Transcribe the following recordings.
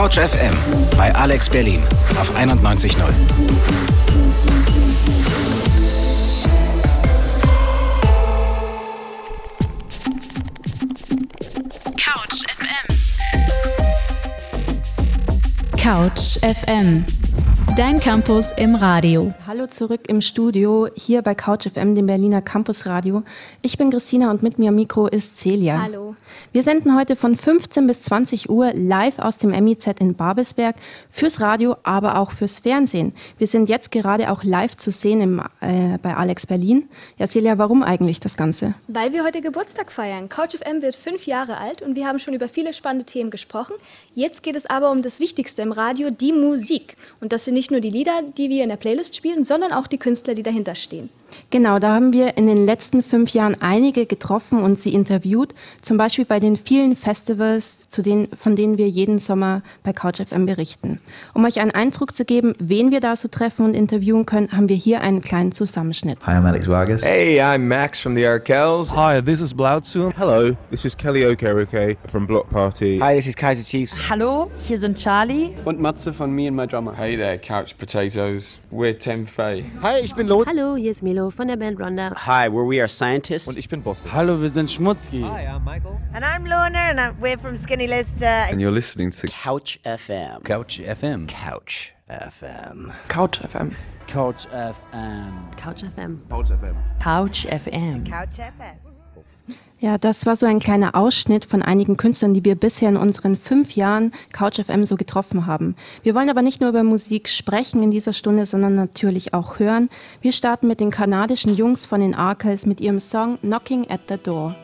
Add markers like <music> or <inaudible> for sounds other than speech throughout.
Couch FM bei Alex Berlin auf 91.0. Couch FM. Couch FM. Dein Campus im Radio. Hallo zurück im Studio, hier bei Couch FM, dem Berliner Campus Radio. Ich bin Christina und mit mir am Mikro ist Celia. Hallo. Wir senden heute von 15 bis 20 Uhr live aus dem MIZ in Babelsberg fürs Radio, aber auch fürs Fernsehen. Wir sind jetzt gerade auch live zu sehen im, äh, bei Alex Berlin. Ja, Celia, warum eigentlich das Ganze? Weil wir heute Geburtstag feiern. Couch FM wird fünf Jahre alt und wir haben schon über viele spannende Themen gesprochen. Jetzt geht es aber um das Wichtigste im Radio, die Musik. Und das sind nicht nur die Lieder, die wir in der Playlist spielen, sondern auch die Künstler, die dahinter stehen. Genau, da haben wir in den letzten fünf Jahren einige getroffen und sie interviewt, zum Beispiel bei den vielen Festivals, zu denen, von denen wir jeden Sommer bei CouchFM berichten. Um euch einen Eindruck zu geben, wen wir da so treffen und interviewen können, haben wir hier einen kleinen Zusammenschnitt. Hi, I'm Alex Vargas. Hey, I'm Max from the Arkells. Hi, this is Blautzu. Hello, this is Kelly Okereke from Block Party. Hi, this is Kaiser Chiefs. Hallo, hier sind Charlie. Und Matze von Me and My Drummer. Hey there, Couch Potatoes. We're Tim Fay. Hi, ich bin Lot. Hallo, hier ist Milo von der Band Ronda. Hi, we're We Are Scientists. Und ich bin Boss. Hallo, wir sind Schmutzki. Hi, I'm Michael. And I'm Lorna and I'm, we're from Skinny Lister. And you're listening to Couch FM. Couch FM. Couch FM. Couch FM. Couch FM. Couch FM. Couch FM. Couch FM. Couch FM. Ja, das war so ein kleiner Ausschnitt von einigen Künstlern, die wir bisher in unseren fünf Jahren Couch FM so getroffen haben. Wir wollen aber nicht nur über Musik sprechen in dieser Stunde, sondern natürlich auch hören. Wir starten mit den kanadischen Jungs von den Arcals mit ihrem Song Knocking at the Door.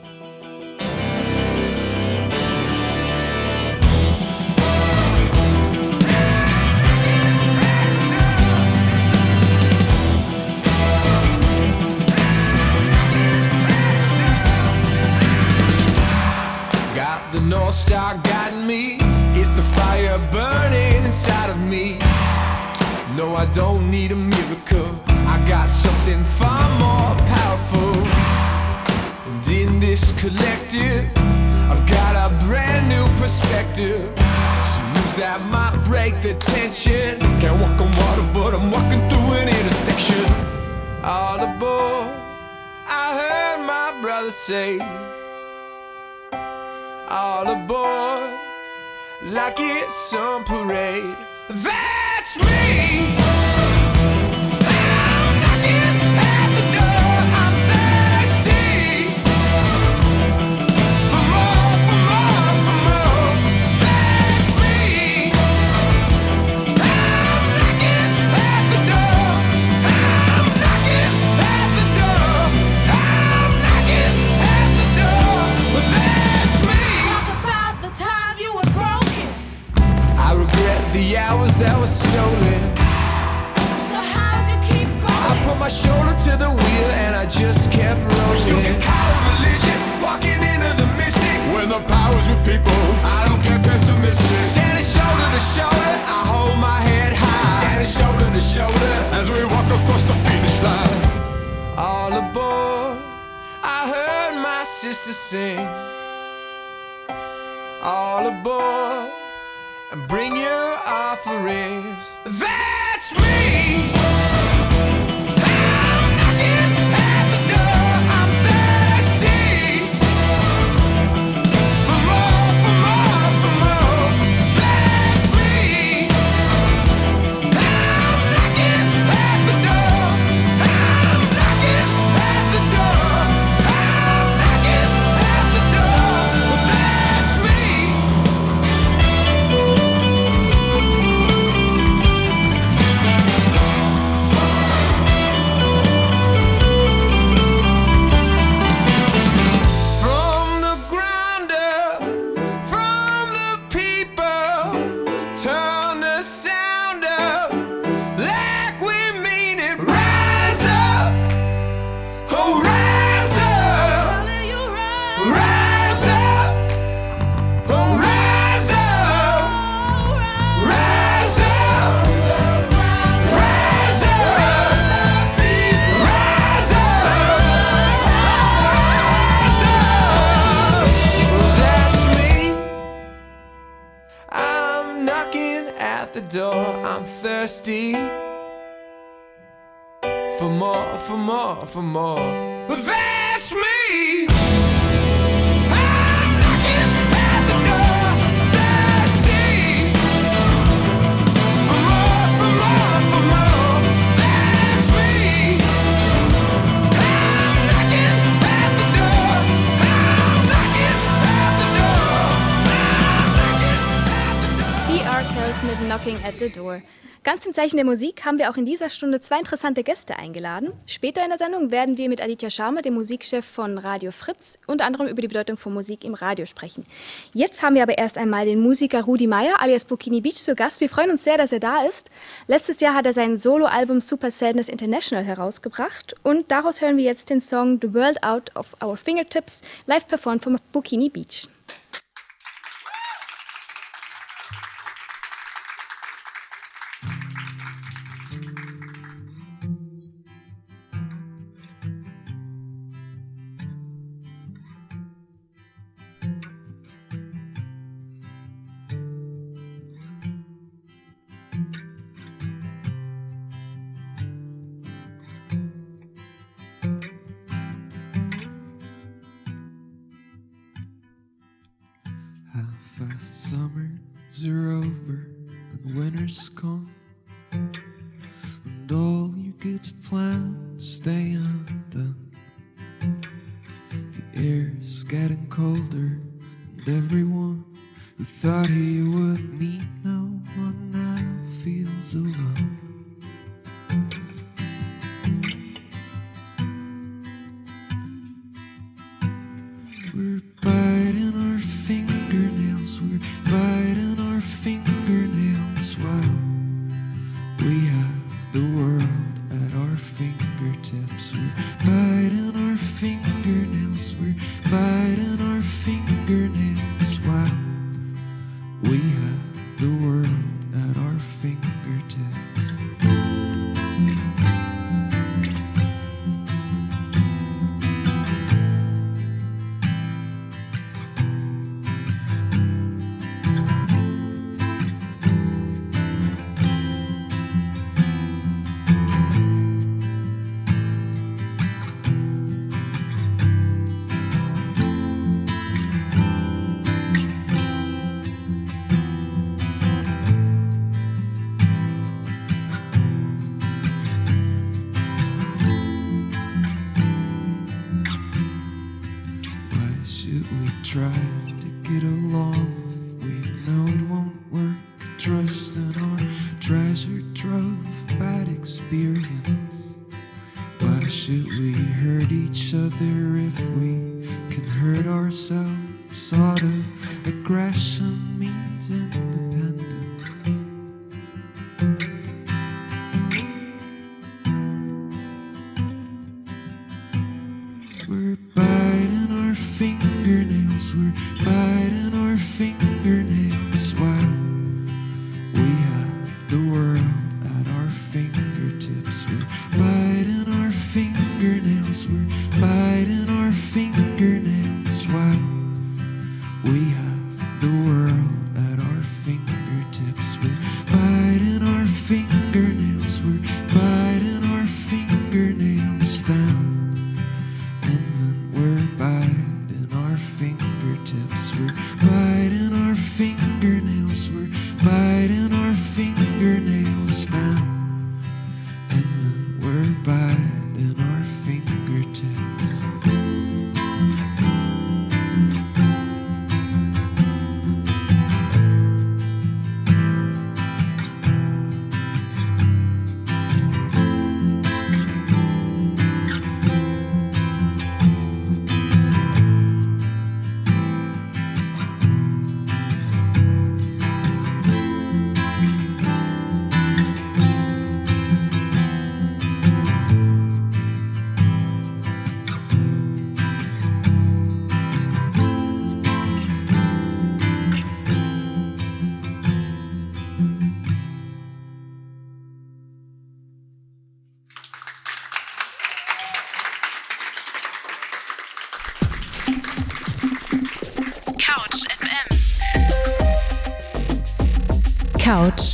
Break the tension. Can't walk on water, but I'm walking through an intersection. All aboard, I heard my brother say all aboard like it's some parade. That's me. Hours that were stolen. So how'd you keep going? I put my shoulder to the wheel and I just kept rolling. You can call it religion, walking into the mystic. When the power's with people, I don't get pessimistic. Standing shoulder to shoulder, I hold my head high. Standing shoulder to shoulder as we walk across the finish line. All aboard, I heard my sister sing. All aboard and bring your offerings. That's me. More, for more. But that's me. I'm knocking at the door, Ganz im Zeichen der Musik haben wir auch in dieser Stunde zwei interessante Gäste eingeladen. Später in der Sendung werden wir mit Aditya Sharma, dem Musikchef von Radio Fritz, unter anderem über die Bedeutung von Musik im Radio sprechen. Jetzt haben wir aber erst einmal den Musiker Rudi Meyer alias Bikini Beach zu Gast. Wir freuen uns sehr, dass er da ist. Letztes Jahr hat er sein Soloalbum Super Sadness International herausgebracht und daraus hören wir jetzt den Song The World Out of Our Fingertips, live performed von Bikini Beach.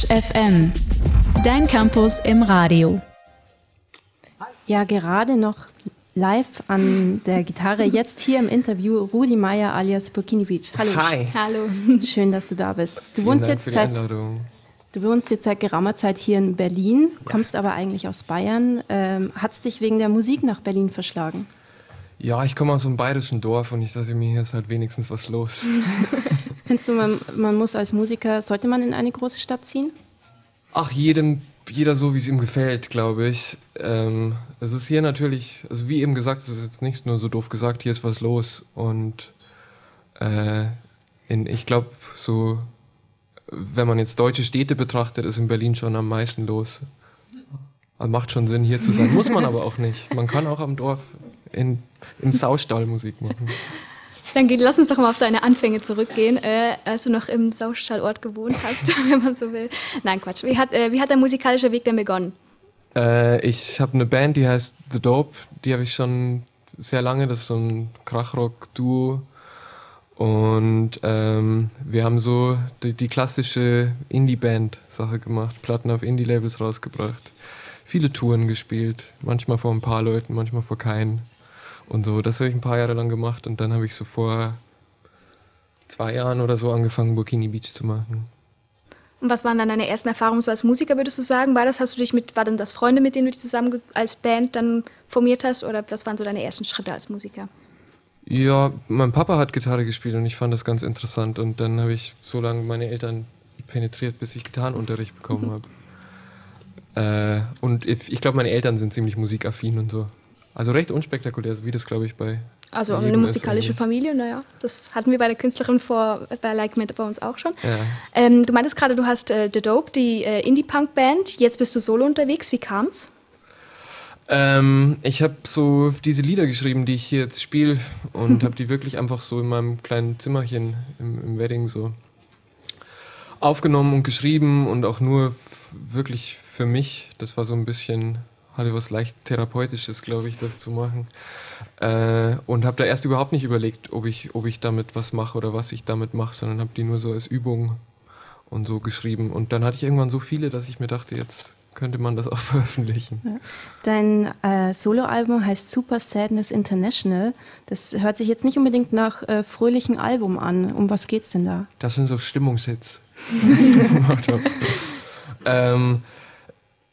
FM. Dein Campus im Radio. Ja, gerade noch live an der Gitarre, jetzt hier im Interview Rudi Meier alias Burkiniewicz. Hallo. Hi. Hallo. Schön, dass du da bist. Du Vielen wohnst Dank jetzt für die seit Einladung. Du wohnst jetzt seit geraumer Zeit hier in Berlin, kommst aber eigentlich aus Bayern. Ähm, Hat es dich wegen der Musik nach Berlin verschlagen? Ja, ich komme aus einem bayerischen Dorf und ich dachte mir, hier ist halt wenigstens was los. <laughs> Findest du, man, man muss als Musiker, sollte man in eine große Stadt ziehen? Ach, jedem, jeder so, wie es ihm gefällt, glaube ich. Ähm, es ist hier natürlich, also wie eben gesagt, es ist jetzt nicht nur so doof gesagt, hier ist was los. Und äh, in, ich glaube, so, wenn man jetzt deutsche Städte betrachtet, ist in Berlin schon am meisten los. Macht schon Sinn, hier zu sein. Muss man aber auch nicht. Man kann auch am Dorf in, im Saustall Musik machen. <laughs> Dann lass uns doch mal auf deine Anfänge zurückgehen, äh, als du noch im Saustallort gewohnt hast, <laughs> wenn man so will. Nein, Quatsch. Wie hat, äh, wie hat der musikalische Weg denn begonnen? Äh, ich habe eine Band, die heißt The Dope. Die habe ich schon sehr lange. Das ist so ein Krachrock-Duo. Und ähm, wir haben so die, die klassische Indie-Band-Sache gemacht. Platten auf Indie-Labels rausgebracht. Viele Touren gespielt. Manchmal vor ein paar Leuten, manchmal vor keinen. Und so, das habe ich ein paar Jahre lang gemacht. Und dann habe ich so vor zwei Jahren oder so angefangen, Burkini Beach zu machen. Und was waren dann deine ersten Erfahrungen so als Musiker, würdest du sagen? War das, hast du dich mit, war denn das Freunde, mit denen du dich zusammen als Band dann formiert hast? Oder was waren so deine ersten Schritte als Musiker? Ja, mein Papa hat Gitarre gespielt und ich fand das ganz interessant. Und dann habe ich so lange meine Eltern penetriert, bis ich Gitarrenunterricht bekommen habe. Äh, und ich, ich glaube, meine Eltern sind ziemlich musikaffin und so. Also recht unspektakulär, so wie das, glaube ich, bei. Also eine musikalische. Familie, naja, das hatten wir bei der Künstlerin vor, bei Like Mint bei uns auch schon. Ja. Ähm, du meintest gerade, du hast äh, The Dope, die äh, Indie-Punk-Band. Jetzt bist du solo unterwegs. Wie kam's? Ähm, ich habe so diese Lieder geschrieben, die ich hier jetzt spiele und <laughs> habe die wirklich einfach so in meinem kleinen Zimmerchen im, im Wedding so aufgenommen und geschrieben und auch nur wirklich für mich. Das war so ein bisschen, hatte was leicht therapeutisches, glaube ich, das zu machen. Äh, und habe da erst überhaupt nicht überlegt, ob ich, ob ich damit was mache oder was ich damit mache, sondern habe die nur so als Übung und so geschrieben. Und dann hatte ich irgendwann so viele, dass ich mir dachte, jetzt könnte man das <laughs> auch veröffentlichen. Ja. Dein äh, Soloalbum heißt Super Sadness International. Das hört sich jetzt nicht unbedingt nach äh, fröhlichen Album an. Um was geht's denn da? Das sind so Stimmungshits. <laughs> <laughs> ähm,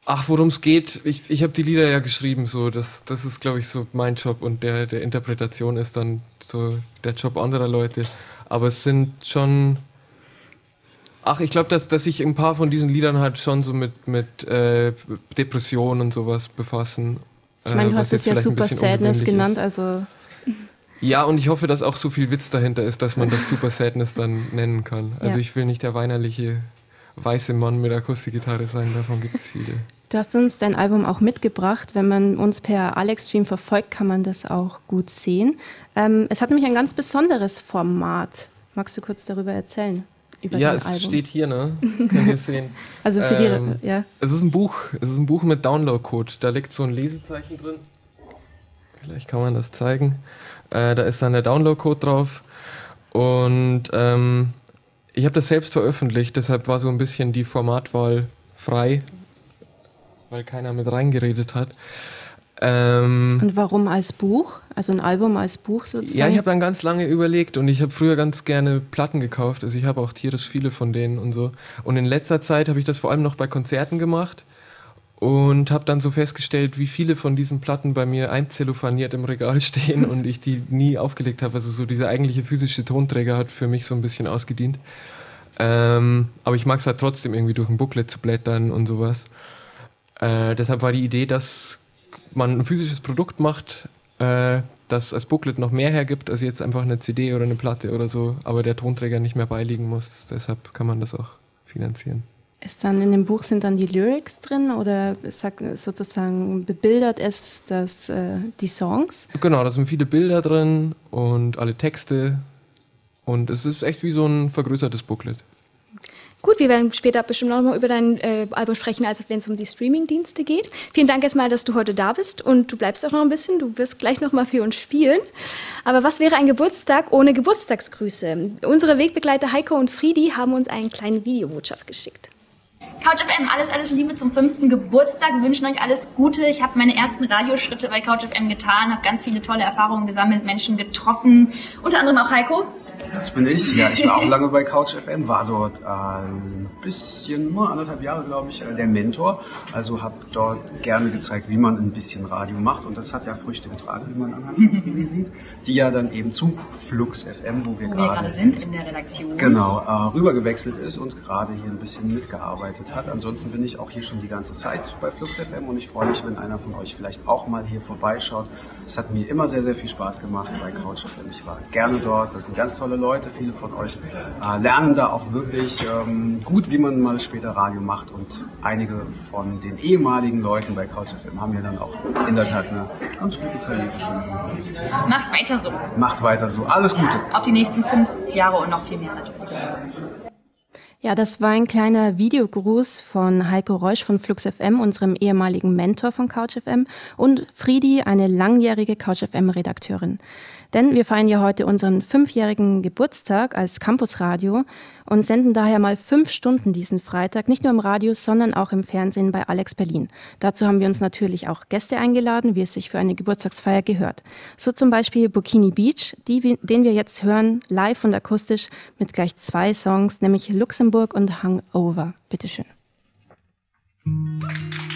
ach, worum es geht, ich, ich habe die Lieder ja geschrieben, so das, das ist, glaube ich, so mein Job und der, der Interpretation ist dann so der Job anderer Leute. Aber es sind schon. Ach, ich glaube, dass, dass sich ein paar von diesen Liedern halt schon so mit, mit äh, Depressionen und sowas befassen. Ich meine, äh, du was hast es ja Super Sadness genannt, ist. also Ja, und ich hoffe, dass auch so viel Witz dahinter ist, dass man das Super Sadness dann nennen kann. Also Ja. ich will nicht der weinerliche weiße Mann mit Akustikgitarre sein, davon gibt es viele. Du hast uns dein Album auch mitgebracht. Wenn man uns per Alex-Stream verfolgt, kann man das auch gut sehen. Ähm, es hat nämlich ein ganz besonderes Format. Magst du kurz darüber erzählen? Über ja, es Album? steht hier, ne? Könnt ihr sehen. <laughs> Also für die- ja. Es ist ein Buch, es ist ein Buch mit Download-Code. Da liegt so ein Lesezeichen drin. Vielleicht kann man das zeigen. Äh, da ist dann der Download-Code drauf. Und ähm, ich habe das selbst veröffentlicht, deshalb war so ein bisschen die Formatwahl frei, weil keiner mit reingeredet hat. Ähm, Und warum als Buch? Also ein Album als Buch sozusagen? ja, ich habe dann ganz lange überlegt und ich habe früher ganz gerne Platten gekauft. Also ich habe auch tierisch viele von denen und so. Und in letzter Zeit habe ich das vor allem noch bei Konzerten gemacht und habe dann so festgestellt, wie viele von diesen Platten bei mir einzellophaniert im Regal <laughs> stehen und ich die nie aufgelegt habe. Also so dieser eigentliche physische Tonträger hat für mich so ein bisschen ausgedient. Ähm, aber ich mag es halt trotzdem irgendwie durch ein Booklet zu blättern und sowas. Äh, deshalb war die Idee, dass man ein physisches Produkt macht, äh, das als Booklet noch mehr hergibt, als jetzt einfach eine CD oder eine Platte oder so, aber der Tonträger nicht mehr beiliegen muss. Deshalb kann man das auch finanzieren. Ist dann in dem Buch sind dann die Lyrics drin oder sag, sozusagen bebildert es das, äh, die Songs? Genau, da sind viele Bilder drin und alle Texte. Und es ist echt wie so ein vergrößertes Booklet. Gut, wir werden später bestimmt noch mal über dein äh, Album sprechen, als wenn es um die Streaming-Dienste geht. Vielen Dank erstmal, dass du heute da bist und du bleibst auch noch ein bisschen. Du wirst gleich noch mal für uns spielen. Aber was wäre ein Geburtstag ohne Geburtstagsgrüße? Unsere Wegbegleiter Heiko und Friedi haben uns eine kleine Videobotschaft geschickt. Couch FM, alles, alles Liebe zum fünften Geburtstag. Wir wünschen euch alles Gute. Ich habe meine ersten Radioschritte bei Couch FM getan, habe ganz viele tolle Erfahrungen gesammelt, Menschen getroffen, unter anderem auch Heiko. Das bin ich. Ja, ich war auch lange bei Couch FM, war dort ein bisschen, nur anderthalb Jahre, glaube ich, äh, der Mentor. Also habe dort gerne gezeigt, wie man ein bisschen Radio macht. Und das hat ja Früchte getragen, wie man anhand der sieht. Die ja dann eben zu Flux FM, wo wir Wo wir gerade gerade sind in der Redaktion. Genau, äh, rübergewechselt ist und gerade hier ein bisschen mitgearbeitet hat. Ansonsten bin ich auch hier schon die ganze Zeit bei Flux FM und ich freue mich, wenn einer von euch vielleicht auch mal hier vorbeischaut. Es hat mir immer sehr, sehr viel Spaß gemacht bei Couch FM. Ich war gerne dort, das sind ganz tolle Leute, viele von euch äh, lernen da auch wirklich ähm, gut, wie man mal später Radio macht und einige von den ehemaligen Leuten bei Couch FM haben ja dann auch in der Tat eine ganz gute Karriere schon hingelegt. Macht weiter so. Macht weiter so, alles Gute. Auf die nächsten fünf Jahre und noch viel mehr natürlich. Ja, das war ein kleiner Videogruß von Heiko Reusch von Flux FM, unserem ehemaligen Mentor von Couch FM, und Friedi, eine langjährige Couch FM Redakteurin. Denn wir feiern ja heute unseren fünfjährigen Geburtstag als Campusradio und senden daher mal fünf Stunden diesen Freitag, nicht nur im Radio, sondern auch im Fernsehen bei Alex Berlin. Dazu haben wir uns natürlich auch Gäste eingeladen, wie es sich für eine Geburtstagsfeier gehört. So zum Beispiel Bikini Beach, die, den wir jetzt hören, live und akustisch mit gleich zwei Songs, nämlich Luxemburg und Hangover. Bitteschön. New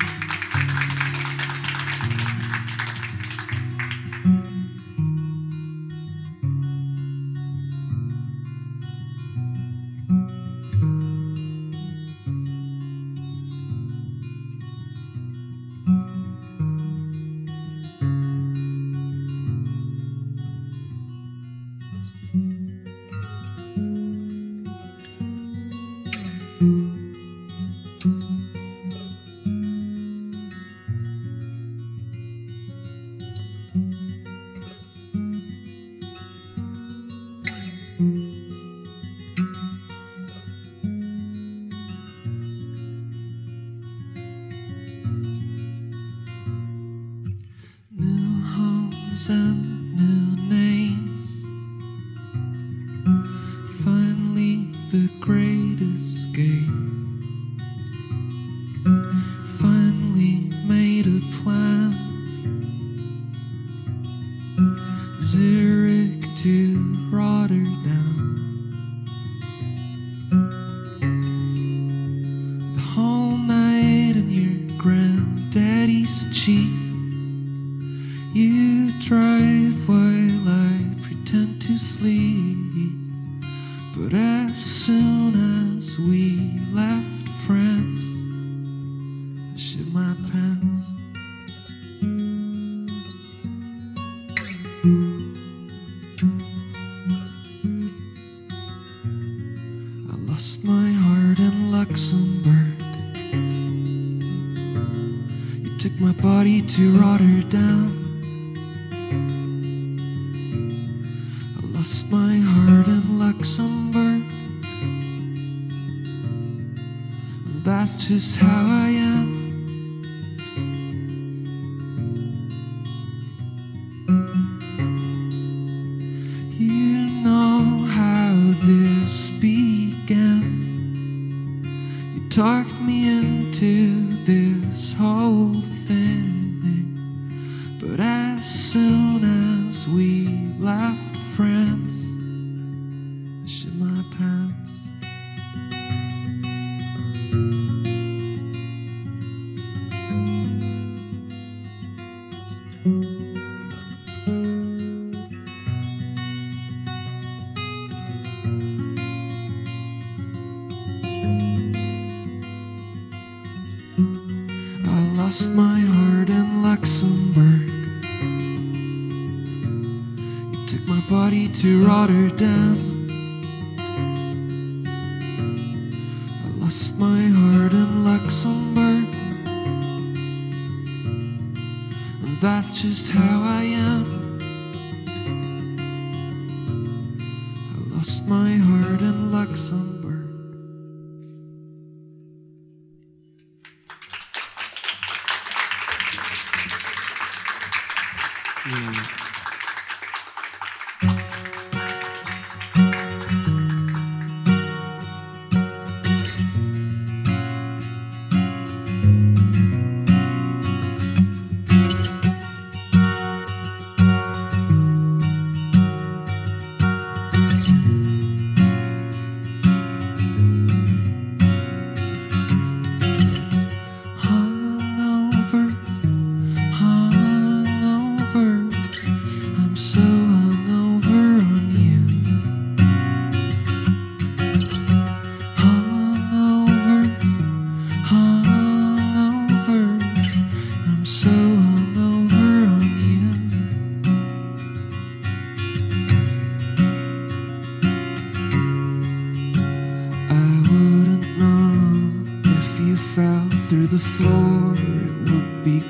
is how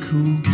哭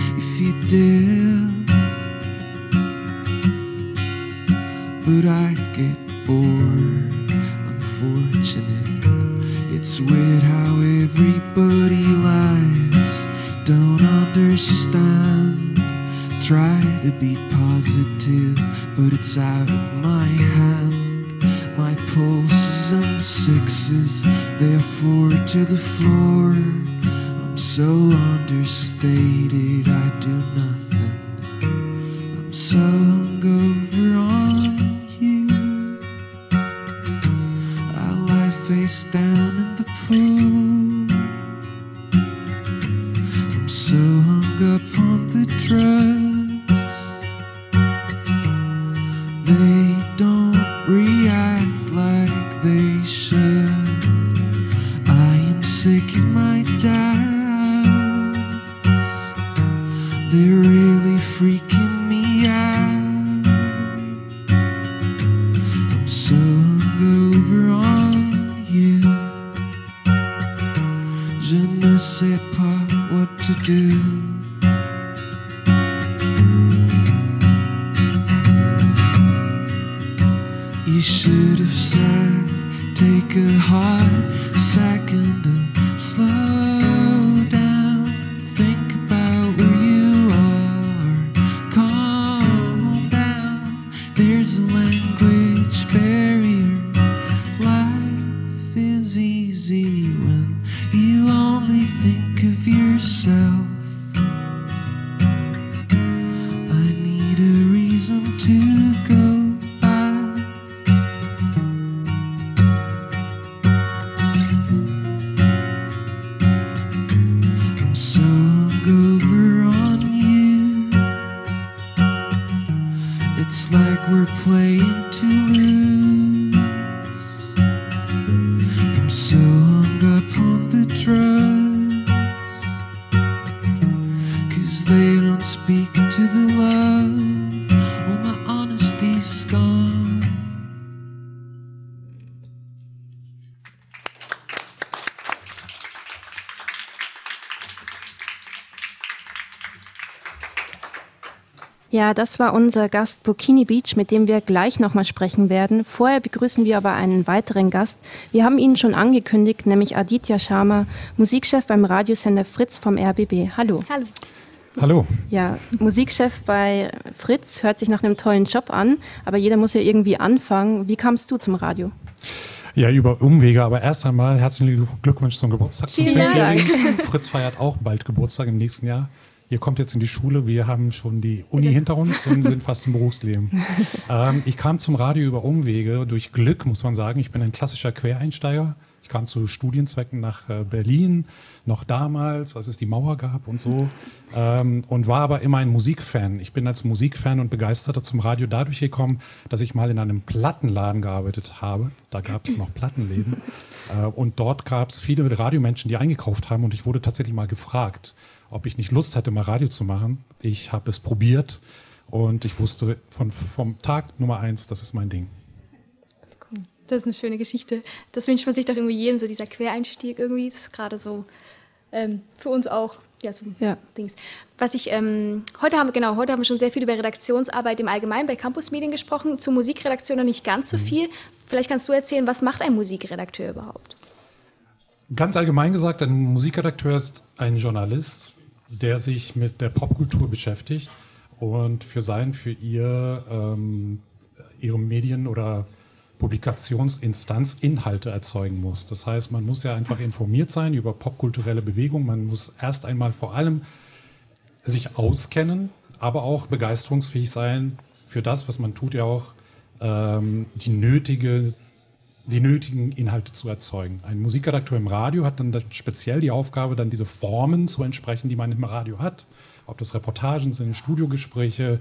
language barrier. Ja, das war unser Gast Burkini Beach, mit dem wir gleich nochmal sprechen werden. Vorher begrüßen wir aber einen weiteren Gast. Wir haben ihn schon angekündigt, nämlich Aditya Sharma, Musikchef beim Radiosender Fritz vom RBB. Hallo. Hallo. Hallo. Ja, Musikchef bei Fritz hört sich nach einem tollen Job an, aber jeder muss ja irgendwie anfangen. Wie kamst du zum Radio? Ja, über Umwege, aber erst einmal herzlichen Glückwunsch zum Geburtstag. Zum Vielen Dank. Fünfjährigen. Fritz feiert auch bald Geburtstag im nächsten Jahr. Ihr kommt jetzt in die Schule, wir haben schon die Uni hinter uns und sind fast im Berufsleben. <laughs> ähm, ich kam zum Radio über Umwege, durch Glück muss man sagen. Ich bin ein klassischer Quereinsteiger. Ich kam zu Studienzwecken nach äh, Berlin, noch damals, als es die Mauer gab und so. Ähm, und war aber immer ein Musikfan. Ich bin als Musikfan und Begeisterter zum Radio dadurch gekommen, dass ich mal in einem Plattenladen gearbeitet habe. Da gab es noch Plattenläden. Äh, und dort gab es viele Radiomenschen, die eingekauft haben. Und ich wurde tatsächlich mal gefragt, ob ich nicht Lust hätte, mal Radio zu machen. Ich habe es probiert und ich wusste von, vom Tag Nummer eins, das ist mein Ding. Das ist eine schöne Geschichte. Das wünscht man sich doch irgendwie jedem, so dieser Quereinstieg irgendwie. Das ist gerade so ähm, für uns auch ja, so Ja. Dings. Was ich, ähm, heute haben wir, genau, heute haben wir schon sehr viel über Redaktionsarbeit im Allgemeinen bei Campusmedien gesprochen, zur Musikredaktion noch nicht ganz so Mhm. viel. Vielleicht kannst du erzählen, was macht ein Musikredakteur überhaupt? Ganz allgemein gesagt, ein Musikredakteur ist ein Journalist, der sich mit der Popkultur beschäftigt und für sein, für ihr, ähm, ihre Medien oder Publikationsinstanz Inhalte erzeugen muss. Das heißt, man muss ja einfach informiert sein über popkulturelle Bewegungen. Man muss erst einmal vor allem sich auskennen, aber auch begeisterungsfähig sein für das, was man tut, ja auch ähm, die nötige die nötigen Inhalte zu erzeugen. Ein Musikredakteur im Radio hat dann speziell die Aufgabe, dann diese Formen zu entsprechen, die man im Radio hat. Ob das Reportagen sind, Studiogespräche,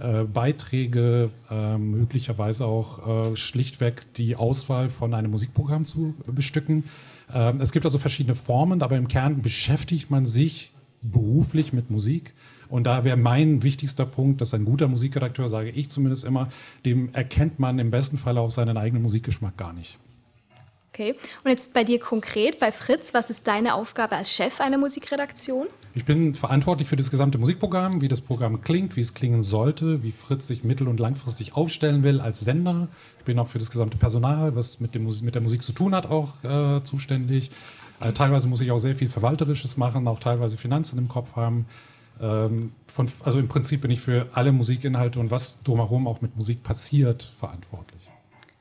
äh, Beiträge, äh, möglicherweise auch äh, schlichtweg die Auswahl von einem Musikprogramm zu bestücken. Ähm, es gibt also verschiedene Formen, aber im Kern beschäftigt man sich beruflich mit Musik. Und da wäre mein wichtigster Punkt, dass ein guter Musikredakteur, sage ich zumindest immer, dem erkennt man im besten Fall auch seinen eigenen Musikgeschmack gar nicht. Okay. Und jetzt bei dir konkret, bei Fritz, was ist deine Aufgabe als Chef einer Musikredaktion? Ich bin verantwortlich für das gesamte Musikprogramm, wie das Programm klingt, wie es klingen sollte, wie Fritz sich mittel- und langfristig aufstellen will als Sender. Ich bin auch für das gesamte Personal, was mit, dem, mit der Musik zu tun hat, auch äh, zuständig. Äh, teilweise muss ich auch sehr viel Verwalterisches machen, auch teilweise Finanzen im Kopf haben. Ähm, von, also im Prinzip bin ich für alle Musikinhalte und was drumherum auch mit Musik passiert, verantwortlich.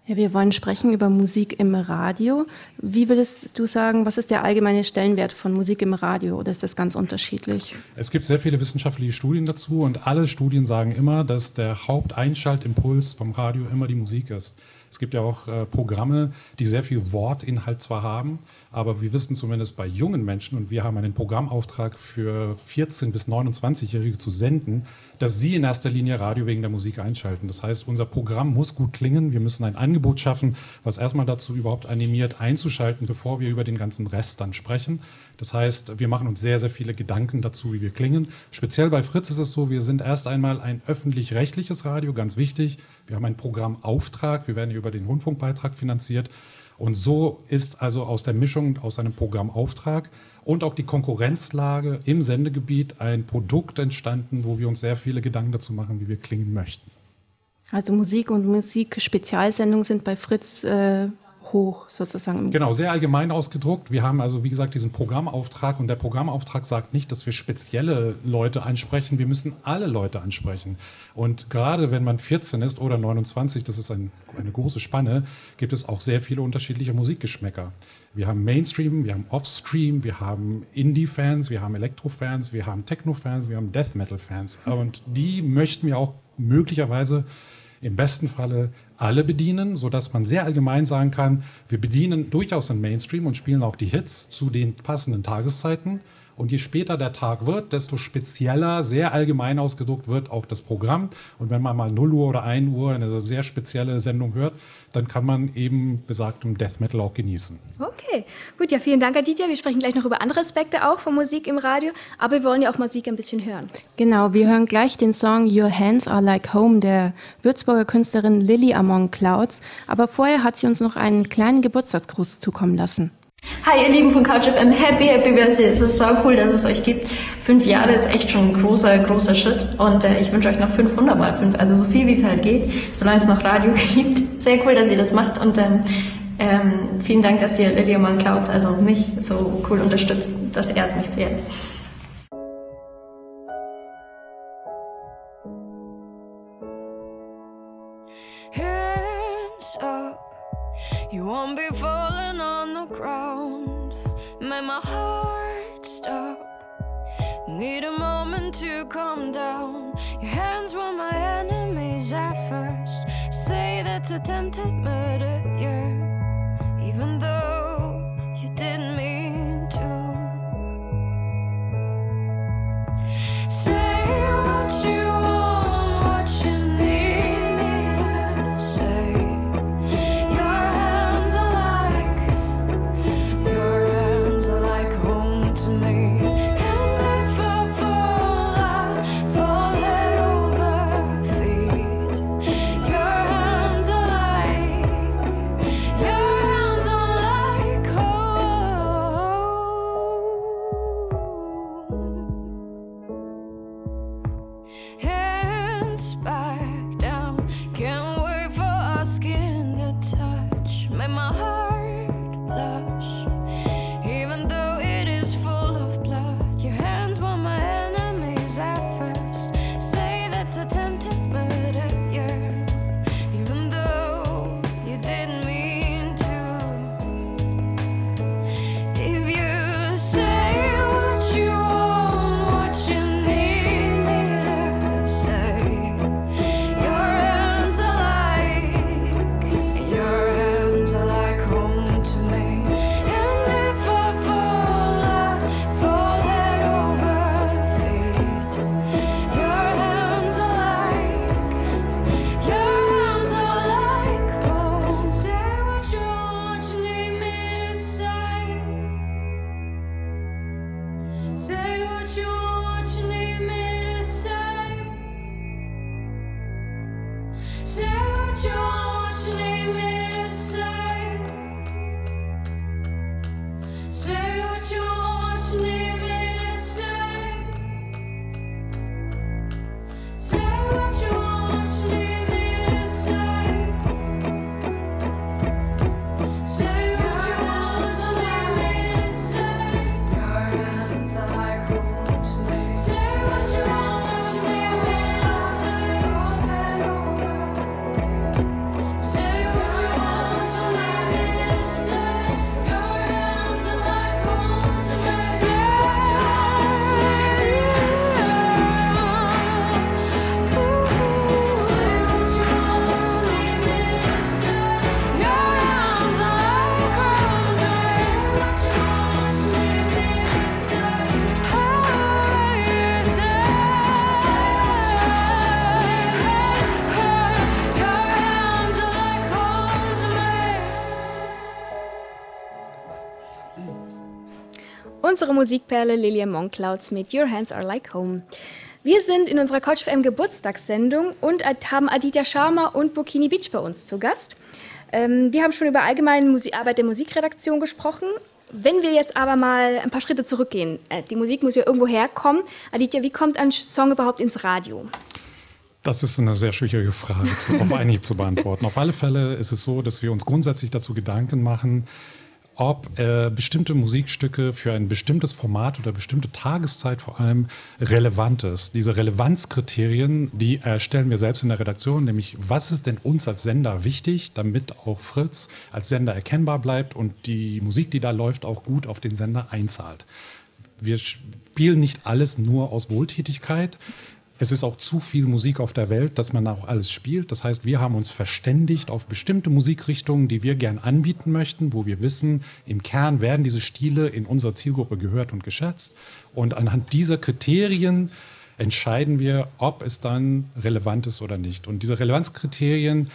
Ja, wir wollen sprechen über Musik im Radio. Wie würdest du sagen, was ist der allgemeine Stellenwert von Musik im Radio oder ist das ganz unterschiedlich? Es gibt sehr viele wissenschaftliche Studien dazu und alle Studien sagen immer, dass der Haupteinschaltimpuls vom Radio immer die Musik ist. Es gibt ja auch äh, Programme, die sehr viel Wortinhalt zwar haben, aber wir wissen zumindest bei jungen Menschen, und wir haben einen Programmauftrag für 14- bis 29-Jährige zu senden, dass sie in erster Linie Radio wegen der Musik einschalten. Das heißt, unser Programm muss gut klingen. Wir müssen ein Angebot schaffen, was erstmal dazu überhaupt animiert, einzuschalten, bevor wir über den ganzen Rest dann sprechen. Das heißt, wir machen uns sehr, sehr viele Gedanken dazu, wie wir klingen. Speziell bei Fritz ist es so, wir sind erst einmal ein öffentlich-rechtliches Radio, ganz wichtig. Wir haben einen Programmauftrag, wir werden über den Rundfunkbeitrag finanziert. Und so ist also aus der Mischung aus einem Programmauftrag und auch die Konkurrenzlage im Sendegebiet ein Produkt entstanden, wo wir uns sehr viele Gedanken dazu machen, wie wir klingen möchten. Also Musik und Musik-Spezialsendungen sind bei Fritz äh, hoch sozusagen. Genau, sehr allgemein ausgedruckt. Wir haben also, wie gesagt, diesen Programmauftrag und der Programmauftrag sagt nicht, dass wir spezielle Leute ansprechen. Wir müssen alle Leute ansprechen. Und gerade wenn man 14 ist oder 29, das ist ein, eine große Spanne, gibt es auch sehr viele unterschiedliche Musikgeschmäcker. Wir haben Mainstream, wir haben Offstream, wir haben Indie-Fans, wir haben Elektro-Fans, wir haben Techno-Fans, wir haben Death Metal-Fans. Und die möchten wir auch möglicherweise im besten Falle alle bedienen, sodass man sehr allgemein sagen kann, wir bedienen durchaus den Mainstream und spielen auch die Hits zu den passenden Tageszeiten. Und je später der Tag wird, desto spezieller, sehr allgemein ausgedruckt wird auch das Programm. Und wenn man mal 0 Uhr oder 1 Uhr eine sehr spezielle Sendung hört, dann kann man eben besagtem Death Metal auch genießen. Okay, gut, ja, vielen Dank, Aditya. Wir sprechen gleich noch über andere Aspekte auch von Musik im Radio, aber wir wollen ja auch Musik ein bisschen hören. Genau, wir hören gleich den Song Your Hands Are Like Home der Würzburger Künstlerin Lily Among Clouds. Aber vorher hat sie uns noch einen kleinen Geburtstagsgruß zukommen lassen. Hi, ihr Lieben von CouchFM. Happy, happy Birthday. Es ist so cool, dass es euch gibt. Fünf Jahre ist echt schon ein großer, großer Schritt. Und äh, ich wünsche euch noch 500 mal fünf, also so viel wie es halt geht, solange es noch Radio <laughs> gibt. Sehr cool, dass ihr das macht. Und ähm, ähm, vielen Dank, dass ihr Lilian Clouds, also mich, so cool unterstützt. Das ehrt mich sehr. hands up. You won't be on ground. Make my heart stop. Need a moment to calm down. Your hands were my enemies at first. Say that's attempted murder, yeah. Even though Unsere Musikperle Lilian Monclouds mit Your Hands Are Like Home. Wir sind in unserer Couch FM Geburtstagssendung und haben Aditya Sharma und Bokini Beach bei uns zu Gast. Ähm, wir haben schon über allgemeine Musi Arbeit der Musikredaktion gesprochen. Wenn wir jetzt aber mal ein paar Schritte zurückgehen, äh, die Musik muss ja irgendwo herkommen. Aditya, wie kommt ein Song überhaupt ins Radio? Das ist eine sehr schwierige Frage zu, auf Anhieb zu beantworten. Auf alle Fälle ist es so, dass wir uns grundsätzlich dazu Gedanken machen, ob äh, bestimmte Musikstücke für ein bestimmtes Format oder bestimmte Tageszeit vor allem relevant ist. Diese Relevanzkriterien, die erstellen wir selbst in der Redaktion, nämlich was ist denn uns als Sender wichtig, damit auch Fritz als Sender erkennbar bleibt und die Musik, die da läuft, auch gut auf den Sender einzahlt. Wir spielen nicht alles nur aus Wohltätigkeit. Es ist auch zu viel Musik auf der Welt, dass man auch alles spielt. Das heißt, wir haben uns verständigt auf bestimmte Musikrichtungen, die wir gern anbieten möchten, wo wir wissen, im Kern werden diese Stile in unserer Zielgruppe gehört und geschätzt. Und anhand dieser Kriterien entscheiden wir, ob es dann relevant ist oder nicht. Und diese Relevanzkriterien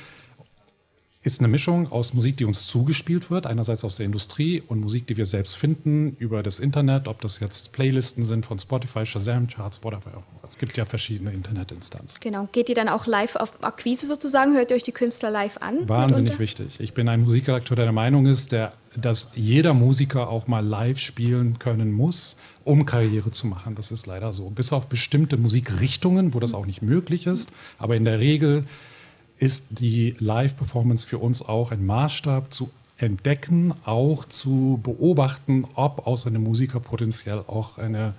ist eine Mischung aus Musik, die uns zugespielt wird, einerseits aus der Industrie und Musik, die wir selbst finden über das Internet, ob das jetzt Playlisten sind von Spotify, Shazam, Charts, whatever. Es gibt ja verschiedene Internetinstanzen. Genau. Geht ihr dann auch live auf Akquise sozusagen? Hört ihr euch die Künstler live an? Wahnsinnig mitunter? wichtig. Ich bin ein Musikredakteur, der der Meinung ist, der, dass jeder Musiker auch mal live spielen können muss, um Karriere zu machen. Das ist leider so. Bis auf bestimmte Musikrichtungen, wo das auch nicht möglich ist. Aber in der Regel ist die Live-Performance für uns auch ein Maßstab zu entdecken, auch zu beobachten, ob aus einem Musiker potenziell auch eine,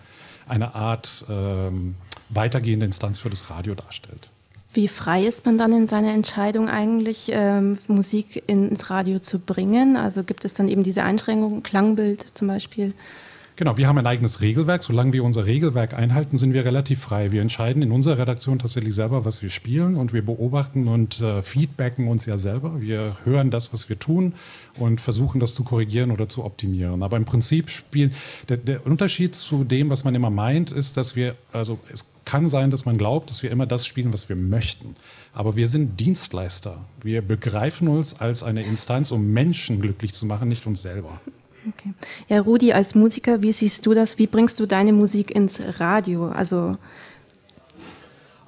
eine Art ähm, weitergehende Instanz für das Radio darstellt. Wie frei ist man dann in seiner Entscheidung eigentlich, ähm, Musik ins Radio zu bringen? Also gibt es dann eben diese Einschränkungen, Klangbild zum Beispiel? Genau, wir haben ein eigenes Regelwerk. Solange wir unser Regelwerk einhalten, sind wir relativ frei. Wir entscheiden in unserer Redaktion tatsächlich selber, was wir spielen und wir beobachten und äh, feedbacken uns ja selber. Wir hören das, was wir tun und versuchen das zu korrigieren oder zu optimieren. Aber im Prinzip spielen der, der Unterschied zu dem, was man immer meint, ist, dass wir, also es kann sein, dass man glaubt, dass wir immer das spielen, was wir möchten. Aber wir sind Dienstleister. Wir begreifen uns als eine Instanz, um Menschen glücklich zu machen, nicht uns selber. Okay. Ja, Rudi, als Musiker, wie siehst du das? Wie bringst du deine Musik ins Radio? Also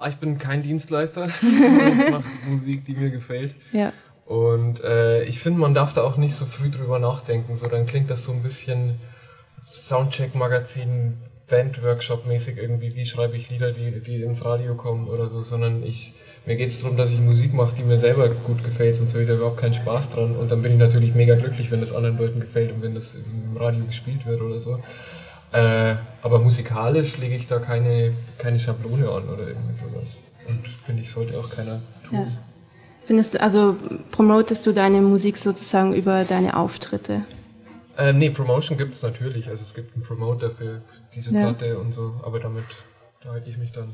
Ah, ich bin kein Dienstleister. <laughs> ich mache Musik, die mir gefällt. Ja. Und äh, ich finde, man darf da auch nicht so früh drüber nachdenken. So, dann klingt das so ein bisschen Soundcheck-Magazin, Band-Workshop-mäßig irgendwie. Wie schreibe ich Lieder, die, die ins Radio kommen oder so. Sondern ich, mir geht es darum, dass ich Musik mache, die mir selber gut gefällt. Sonst habe ich da überhaupt keinen Spaß dran. Und dann bin ich natürlich mega glücklich, wenn das anderen Leuten gefällt und wenn das im Radio gespielt wird oder so. Äh, aber musikalisch lege ich da keine, keine Schablone an oder irgendwie sowas. Und finde ich, sollte auch keiner tun. ja. findest du, also promotest du deine Musik sozusagen über deine Auftritte? Äh, nee, Promotion gibt es natürlich. Also es gibt einen Promoter für diese Ja. Platte und so, aber damit da halte ich mich dann.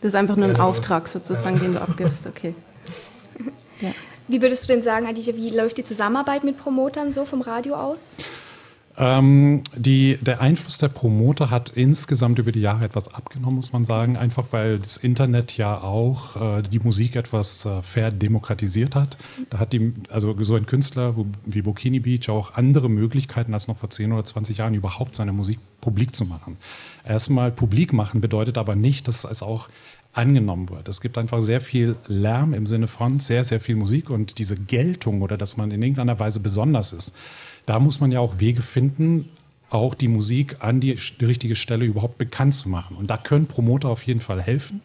Das ist einfach nur ein Auftrag sozusagen, Ja. den du abgibst, okay. <laughs> Ja. Wie würdest du denn sagen, Aditya, wie läuft die Zusammenarbeit mit Promotern so vom Radio aus? Ähm, die, der Einfluss der Promoter hat insgesamt über die Jahre etwas abgenommen, muss man sagen. Einfach weil das Internet ja auch äh, die Musik etwas äh, verdemokratisiert hat. Da hat die, also so ein Künstler wie Bokini Beach auch andere Möglichkeiten als noch vor 10 oder 20 Jahren überhaupt seine Musik publik zu machen. Erstmal publik machen bedeutet aber nicht, dass es auch angenommen wird. Es gibt einfach sehr viel Lärm im Sinne von sehr, sehr viel Musik und diese Geltung oder dass man in irgendeiner Weise besonders ist. Da muss man ja auch Wege finden, auch die Musik an die, richtige Stelle überhaupt bekannt zu machen. Und da können Promoter auf jeden Fall helfen.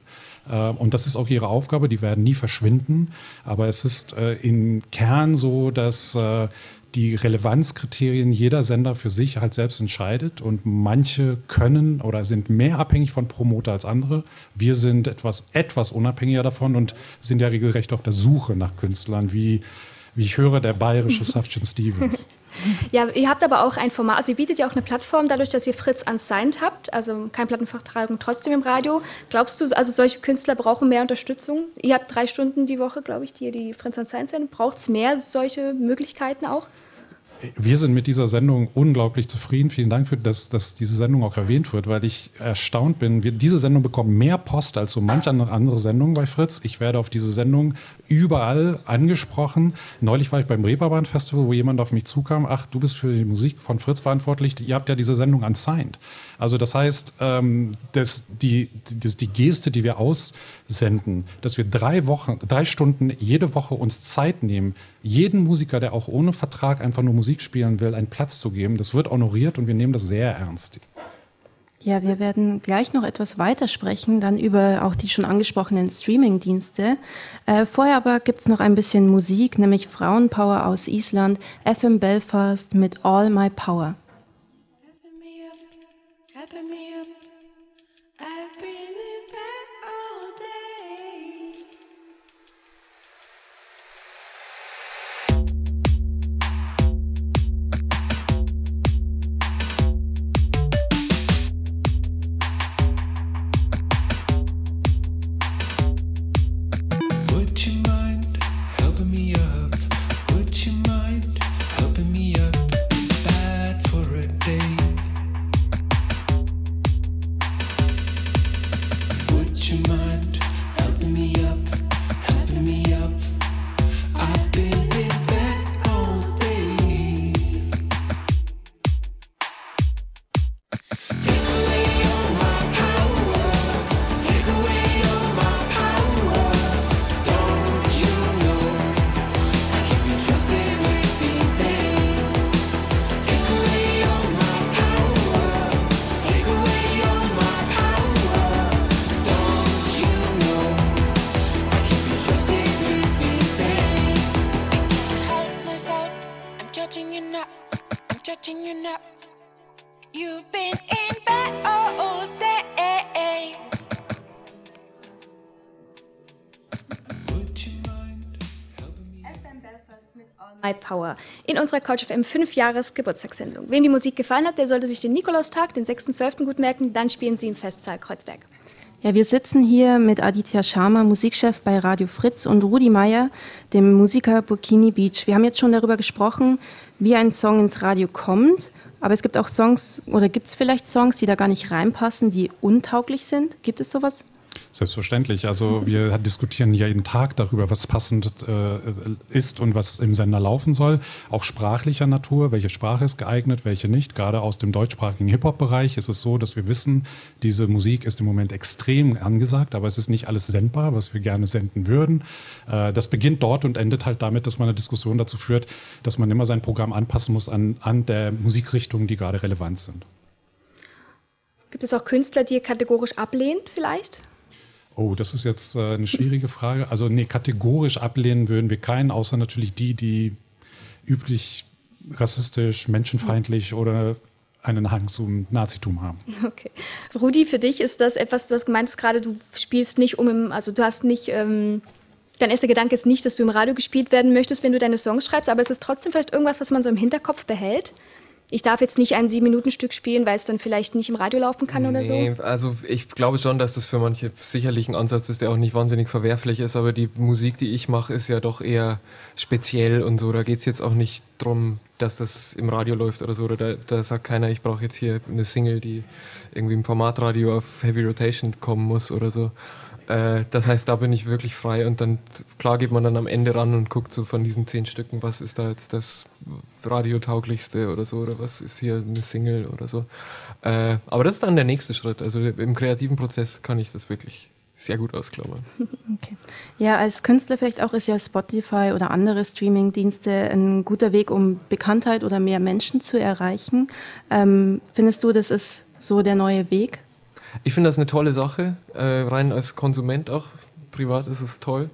Äh, Und das ist auch ihre Aufgabe, die werden nie verschwinden. Aber es ist äh, im Kern so, dass äh, die Relevanzkriterien jeder Sender für sich halt selbst entscheidet. Und manche können oder sind mehr abhängig von Promoter als andere. Wir sind etwas, etwas unabhängiger davon und sind ja regelrecht auf der Suche nach Künstlern, wie, wie ich höre, der bayerische <laughs> Safjan Stevens. <laughs> Ja, ihr habt aber auch ein Format, also ihr bietet ja auch eine Plattform, dadurch, dass ihr Fritz unsigned habt, also keine Plattenvertragung trotzdem im Radio. Glaubst du, also solche Künstler brauchen mehr Unterstützung? Ihr habt drei Stunden die Woche, glaube ich, die ihr die Fritz unsigned sind. Braucht es mehr solche Möglichkeiten auch? Wir sind mit dieser Sendung unglaublich zufrieden. Vielen Dank, für, dass, dass diese Sendung auch erwähnt wird, weil ich erstaunt bin. Wir, diese Sendung bekommt mehr Post als so manch andere Sendung bei Fritz. Ich werde auf diese Sendung überall angesprochen. Neulich war ich beim Reeperbahn Festival, wo jemand auf mich zukam. Ach, du bist für die Musik von Fritz verantwortlich. Ihr habt ja diese Sendung unsigned. Also das heißt, ähm, dass die, das, die Geste, die wir aussenden, dass wir drei Wochen, drei Stunden jede Woche uns Zeit nehmen, jeden Musiker, der auch ohne Vertrag einfach nur Musik spielen will, einen Platz zu geben, das wird honoriert und wir nehmen das sehr ernst. Ja, wir werden gleich noch etwas weiter sprechen, dann über auch die schon angesprochenen Streaming-Dienste. Äh, vorher aber gibt es noch ein bisschen Musik, nämlich Frauenpower aus Island, FM Belfast mit All My Power. Helping me up. I've Power in unserer Couch FM 5 Jahres Geburtstagssendung. Wem die Musik gefallen hat, der sollte sich den Nikolaustag, den 6.12. gut merken, dann spielen sie im Festsaal Kreuzberg. Ja, wir sitzen hier mit Aditya Sharma, Musikchef bei Radio Fritz und Rudi Meier, dem Musiker Burkini Beach. Wir haben jetzt schon darüber gesprochen, wie ein Song ins Radio kommt, aber es gibt auch Songs oder gibt es vielleicht Songs, die da gar nicht reinpassen, die untauglich sind? Gibt es sowas? Selbstverständlich. Also wir diskutieren jeden Tag darüber, was passend äh, ist und was im Sender laufen soll. Auch sprachlicher Natur, welche Sprache ist geeignet, welche nicht. Gerade aus dem deutschsprachigen Hip-Hop-Bereich ist es so, dass wir wissen, diese Musik ist im Moment extrem angesagt, aber es ist nicht alles sendbar, was wir gerne senden würden. Äh, das beginnt dort und endet halt damit, dass man eine Diskussion dazu führt, dass man immer sein Programm anpassen muss an, an der Musikrichtung, die gerade relevant sind. Gibt es auch Künstler, die ihr kategorisch ablehnt vielleicht? Oh, das ist jetzt äh, eine schwierige Frage. Also nee, kategorisch ablehnen würden wir keinen, außer natürlich die, die üblich rassistisch, menschenfeindlich oder einen Hang zum Nazitum haben. Okay. Rudi, für dich ist das etwas, du hast gemeint, gerade du spielst nicht um, im, also du hast nicht, ähm, dein erster Gedanke ist nicht, dass du im Radio gespielt werden möchtest, wenn du deine Songs schreibst, aber es ist trotzdem vielleicht irgendwas, was man so im Hinterkopf behält. Ich darf jetzt nicht ein Sieben-Minuten-Stück spielen, weil es dann vielleicht nicht im Radio laufen kann oder so. Nee, also ich glaube schon, dass das für manche sicherlich ein Ansatz ist, der auch nicht wahnsinnig verwerflich ist, aber die Musik, die ich mache, ist ja doch eher speziell und so. Da geht es jetzt auch nicht darum, dass das im Radio läuft oder so. Oder da, da sagt keiner, ich brauche jetzt hier eine Single, die irgendwie im Formatradio auf Heavy Rotation kommen muss oder so. Äh, das heißt, da bin ich wirklich frei und dann, klar geht man dann am Ende ran und guckt so von diesen zehn Stücken, was ist da jetzt das radiotauglichste oder so, oder was ist hier eine Single oder so. Äh, aber das ist dann der nächste Schritt. Also im kreativen Prozess kann ich das wirklich sehr gut ausklammern. <laughs> Okay. Ja, als Künstler vielleicht auch ist ja Spotify oder andere Streaming-Dienste ein guter Weg, um Bekanntheit oder mehr Menschen zu erreichen. Ähm, findest du, das ist so der neue Weg? Ich finde das eine tolle Sache, äh, rein als Konsument auch. Privat ist es toll,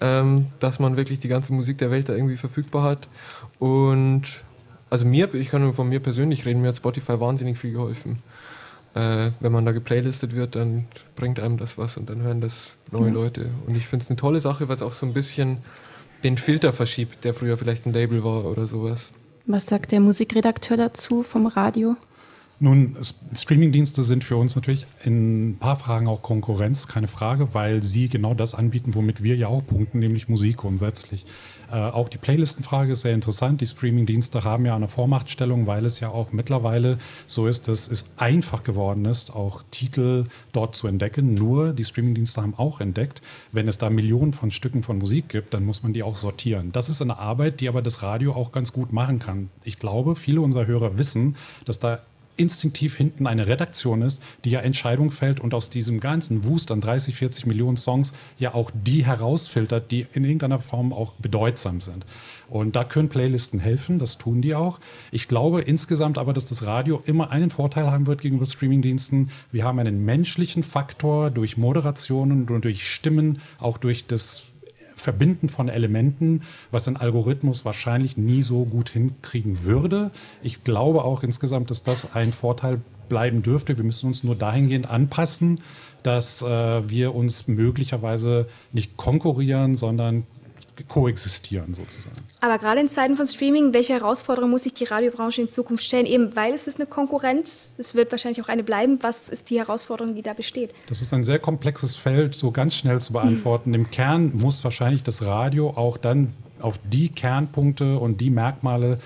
ähm, dass man wirklich die ganze Musik der Welt da irgendwie verfügbar hat. Und also mir, ich kann nur von mir persönlich reden, mir hat Spotify wahnsinnig viel geholfen. Äh, wenn man da geplaylistet wird, dann bringt einem das was und dann hören das neue Mhm. Leute. Und ich finde es eine tolle Sache, es auch so ein bisschen den Filter verschiebt, der früher vielleicht ein Label war oder sowas. Was sagt der Musikredakteur dazu vom Radio? Nun, Streamingdienste sind für uns natürlich in ein paar Fragen auch Konkurrenz, keine Frage, weil sie genau das anbieten, womit wir ja auch punkten, nämlich Musik grundsätzlich. Äh, auch die Playlistenfrage ist sehr interessant. Die Streamingdienste haben ja eine Vormachtstellung, weil es ja auch mittlerweile so ist, dass es einfach geworden ist, auch Titel dort zu entdecken. Nur die Streamingdienste haben auch entdeckt, wenn es da Millionen von Stücken von Musik gibt, dann muss man die auch sortieren. Das ist eine Arbeit, die aber das Radio auch ganz gut machen kann. Ich glaube, viele unserer Hörer wissen, dass da instinktiv hinten eine Redaktion ist, die ja Entscheidungen fällt und aus diesem ganzen Wust an 30, 40 Millionen Songs ja auch die herausfiltert, die in irgendeiner Form auch bedeutsam sind. Und da können Playlisten helfen, das tun die auch. Ich glaube insgesamt aber, dass das Radio immer einen Vorteil haben wird gegenüber Streamingdiensten. Wir haben einen menschlichen Faktor durch Moderationen und durch Stimmen, auch durch das Verbinden von Elementen, was ein Algorithmus wahrscheinlich nie so gut hinkriegen würde. Ich glaube auch insgesamt, dass das ein Vorteil bleiben dürfte. Wir müssen uns nur dahingehend anpassen, dass äh, wir uns möglicherweise nicht konkurrieren, sondern koexistieren sozusagen. Aber gerade in Zeiten von Streaming, welche Herausforderungen muss sich die Radiobranche in Zukunft stellen? Eben weil es ist eine Konkurrenz, es wird wahrscheinlich auch eine bleiben. Was ist die Herausforderung, die da besteht? Das ist ein sehr komplexes Feld, so ganz schnell zu beantworten. Im Kern muss wahrscheinlich das Radio auch dann auf die Kernpunkte und die Merkmale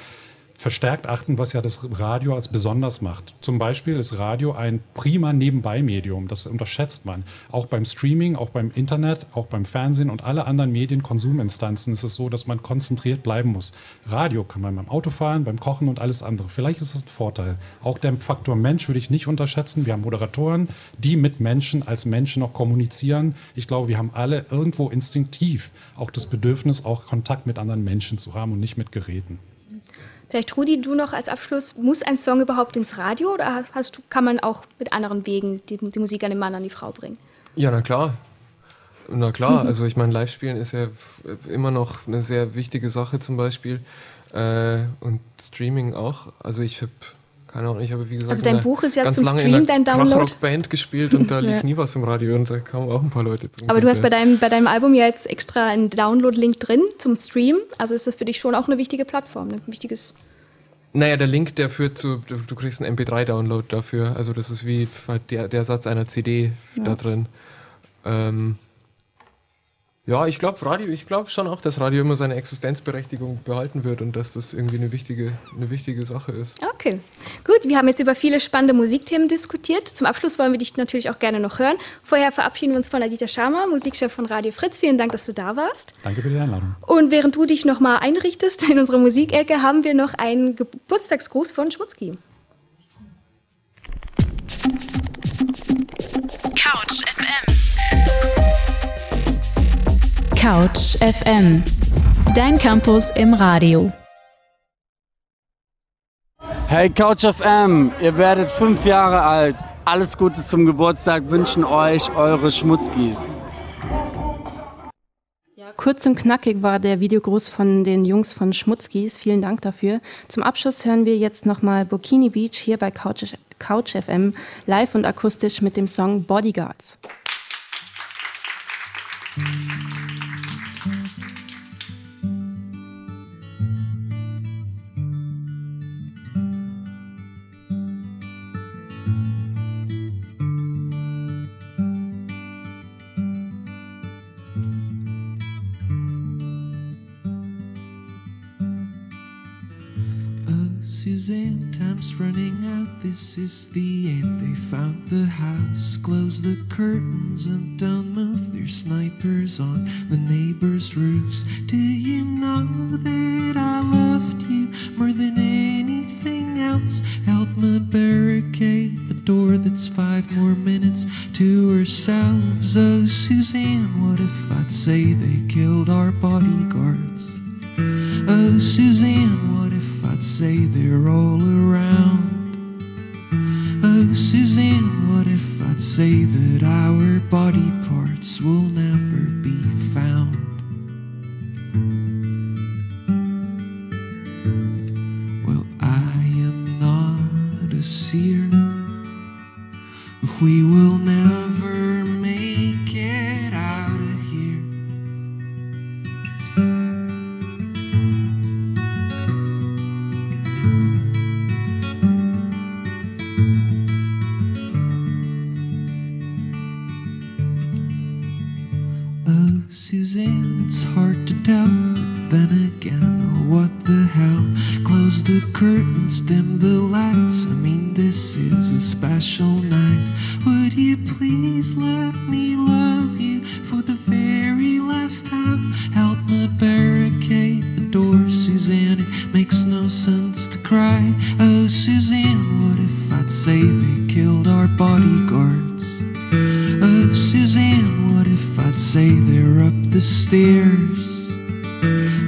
verstärkt achten, was ja das Radio als besonders macht. Zum Beispiel ist Radio ein prima Nebenbei-Medium, das unterschätzt man. Auch beim Streaming, auch beim Internet, auch beim Fernsehen und alle anderen Medienkonsuminstanzen ist es so, dass man konzentriert bleiben muss. Radio kann man beim Autofahren, beim Kochen und alles andere. Vielleicht ist es ein Vorteil. Auch der Faktor Mensch würde ich nicht unterschätzen. Wir haben Moderatoren, die mit Menschen als Menschen noch kommunizieren. Ich glaube, wir haben alle irgendwo instinktiv auch das Bedürfnis, auch Kontakt mit anderen Menschen zu haben und nicht mit Geräten. Vielleicht Rudi, du noch als Abschluss, muss ein Song überhaupt ins Radio oder hast kann man auch mit anderen Wegen die, die Musik an den Mann, an die Frau bringen? Ja, na klar. Na klar, <laughs> also ich meine, Live-Spielen ist ja f- immer noch eine sehr wichtige Sache zum Beispiel. Äh, und Streaming auch. Also ich habe, keine Ahnung, ich habe wie gesagt Also dein Buch ist ja ganz zum lange Stream in einer dein Download? Krachrock-Band gespielt und da <laughs> lief Ja. nie was im Radio und da kamen auch ein paar Leute zum Aber du hast bei deinem, bei deinem Album ja jetzt extra einen Download-Link drin zum Stream. Also ist das für dich schon auch eine wichtige Plattform, ein wichtiges. Naja, der Link, der führt zu, du, du kriegst einen MP3-Download dafür. Also das ist wie halt der, der Satz einer CD Ja. da drin. Ähm, ja, ich glaube Radio, ich glaube schon auch, dass Radio immer seine Existenzberechtigung behalten wird und dass das irgendwie eine wichtige, eine wichtige Sache ist. Okay, gut. Wir haben jetzt über viele spannende Musikthemen diskutiert. Zum Abschluss wollen wir dich natürlich auch gerne noch hören. Vorher verabschieden wir uns von Adita Sharma, Musikchef von Radio Fritz. Vielen Dank, dass du da warst. Danke für die Einladung. Und während du dich nochmal einrichtest in unserer Musikecke, haben wir noch einen Geburtstagsgruß von Schmutzki. Couch FM. Couch FM. Dein Campus im Radio. Hey Couch FM, ihr werdet fünf Jahre alt. Alles Gute zum Geburtstag wünschen euch eure Schmutzkis. Kurz und knackig war der Videogruß von den Jungs von Schmutzkis. Vielen Dank dafür. Zum Abschluss hören wir jetzt nochmal Bikini Beach hier bei Couch, Couch FM live und akustisch mit dem Song Bodyguards. Uh, time's running out. This is the end. They found the house, closed the curtains, and don't move. There's snipers on the neighbors' roofs. Do you know that sense to cry. Oh, Suzanne, what if I'd say they killed our bodyguards? Oh, Suzanne, what if I'd say they're up the stairs?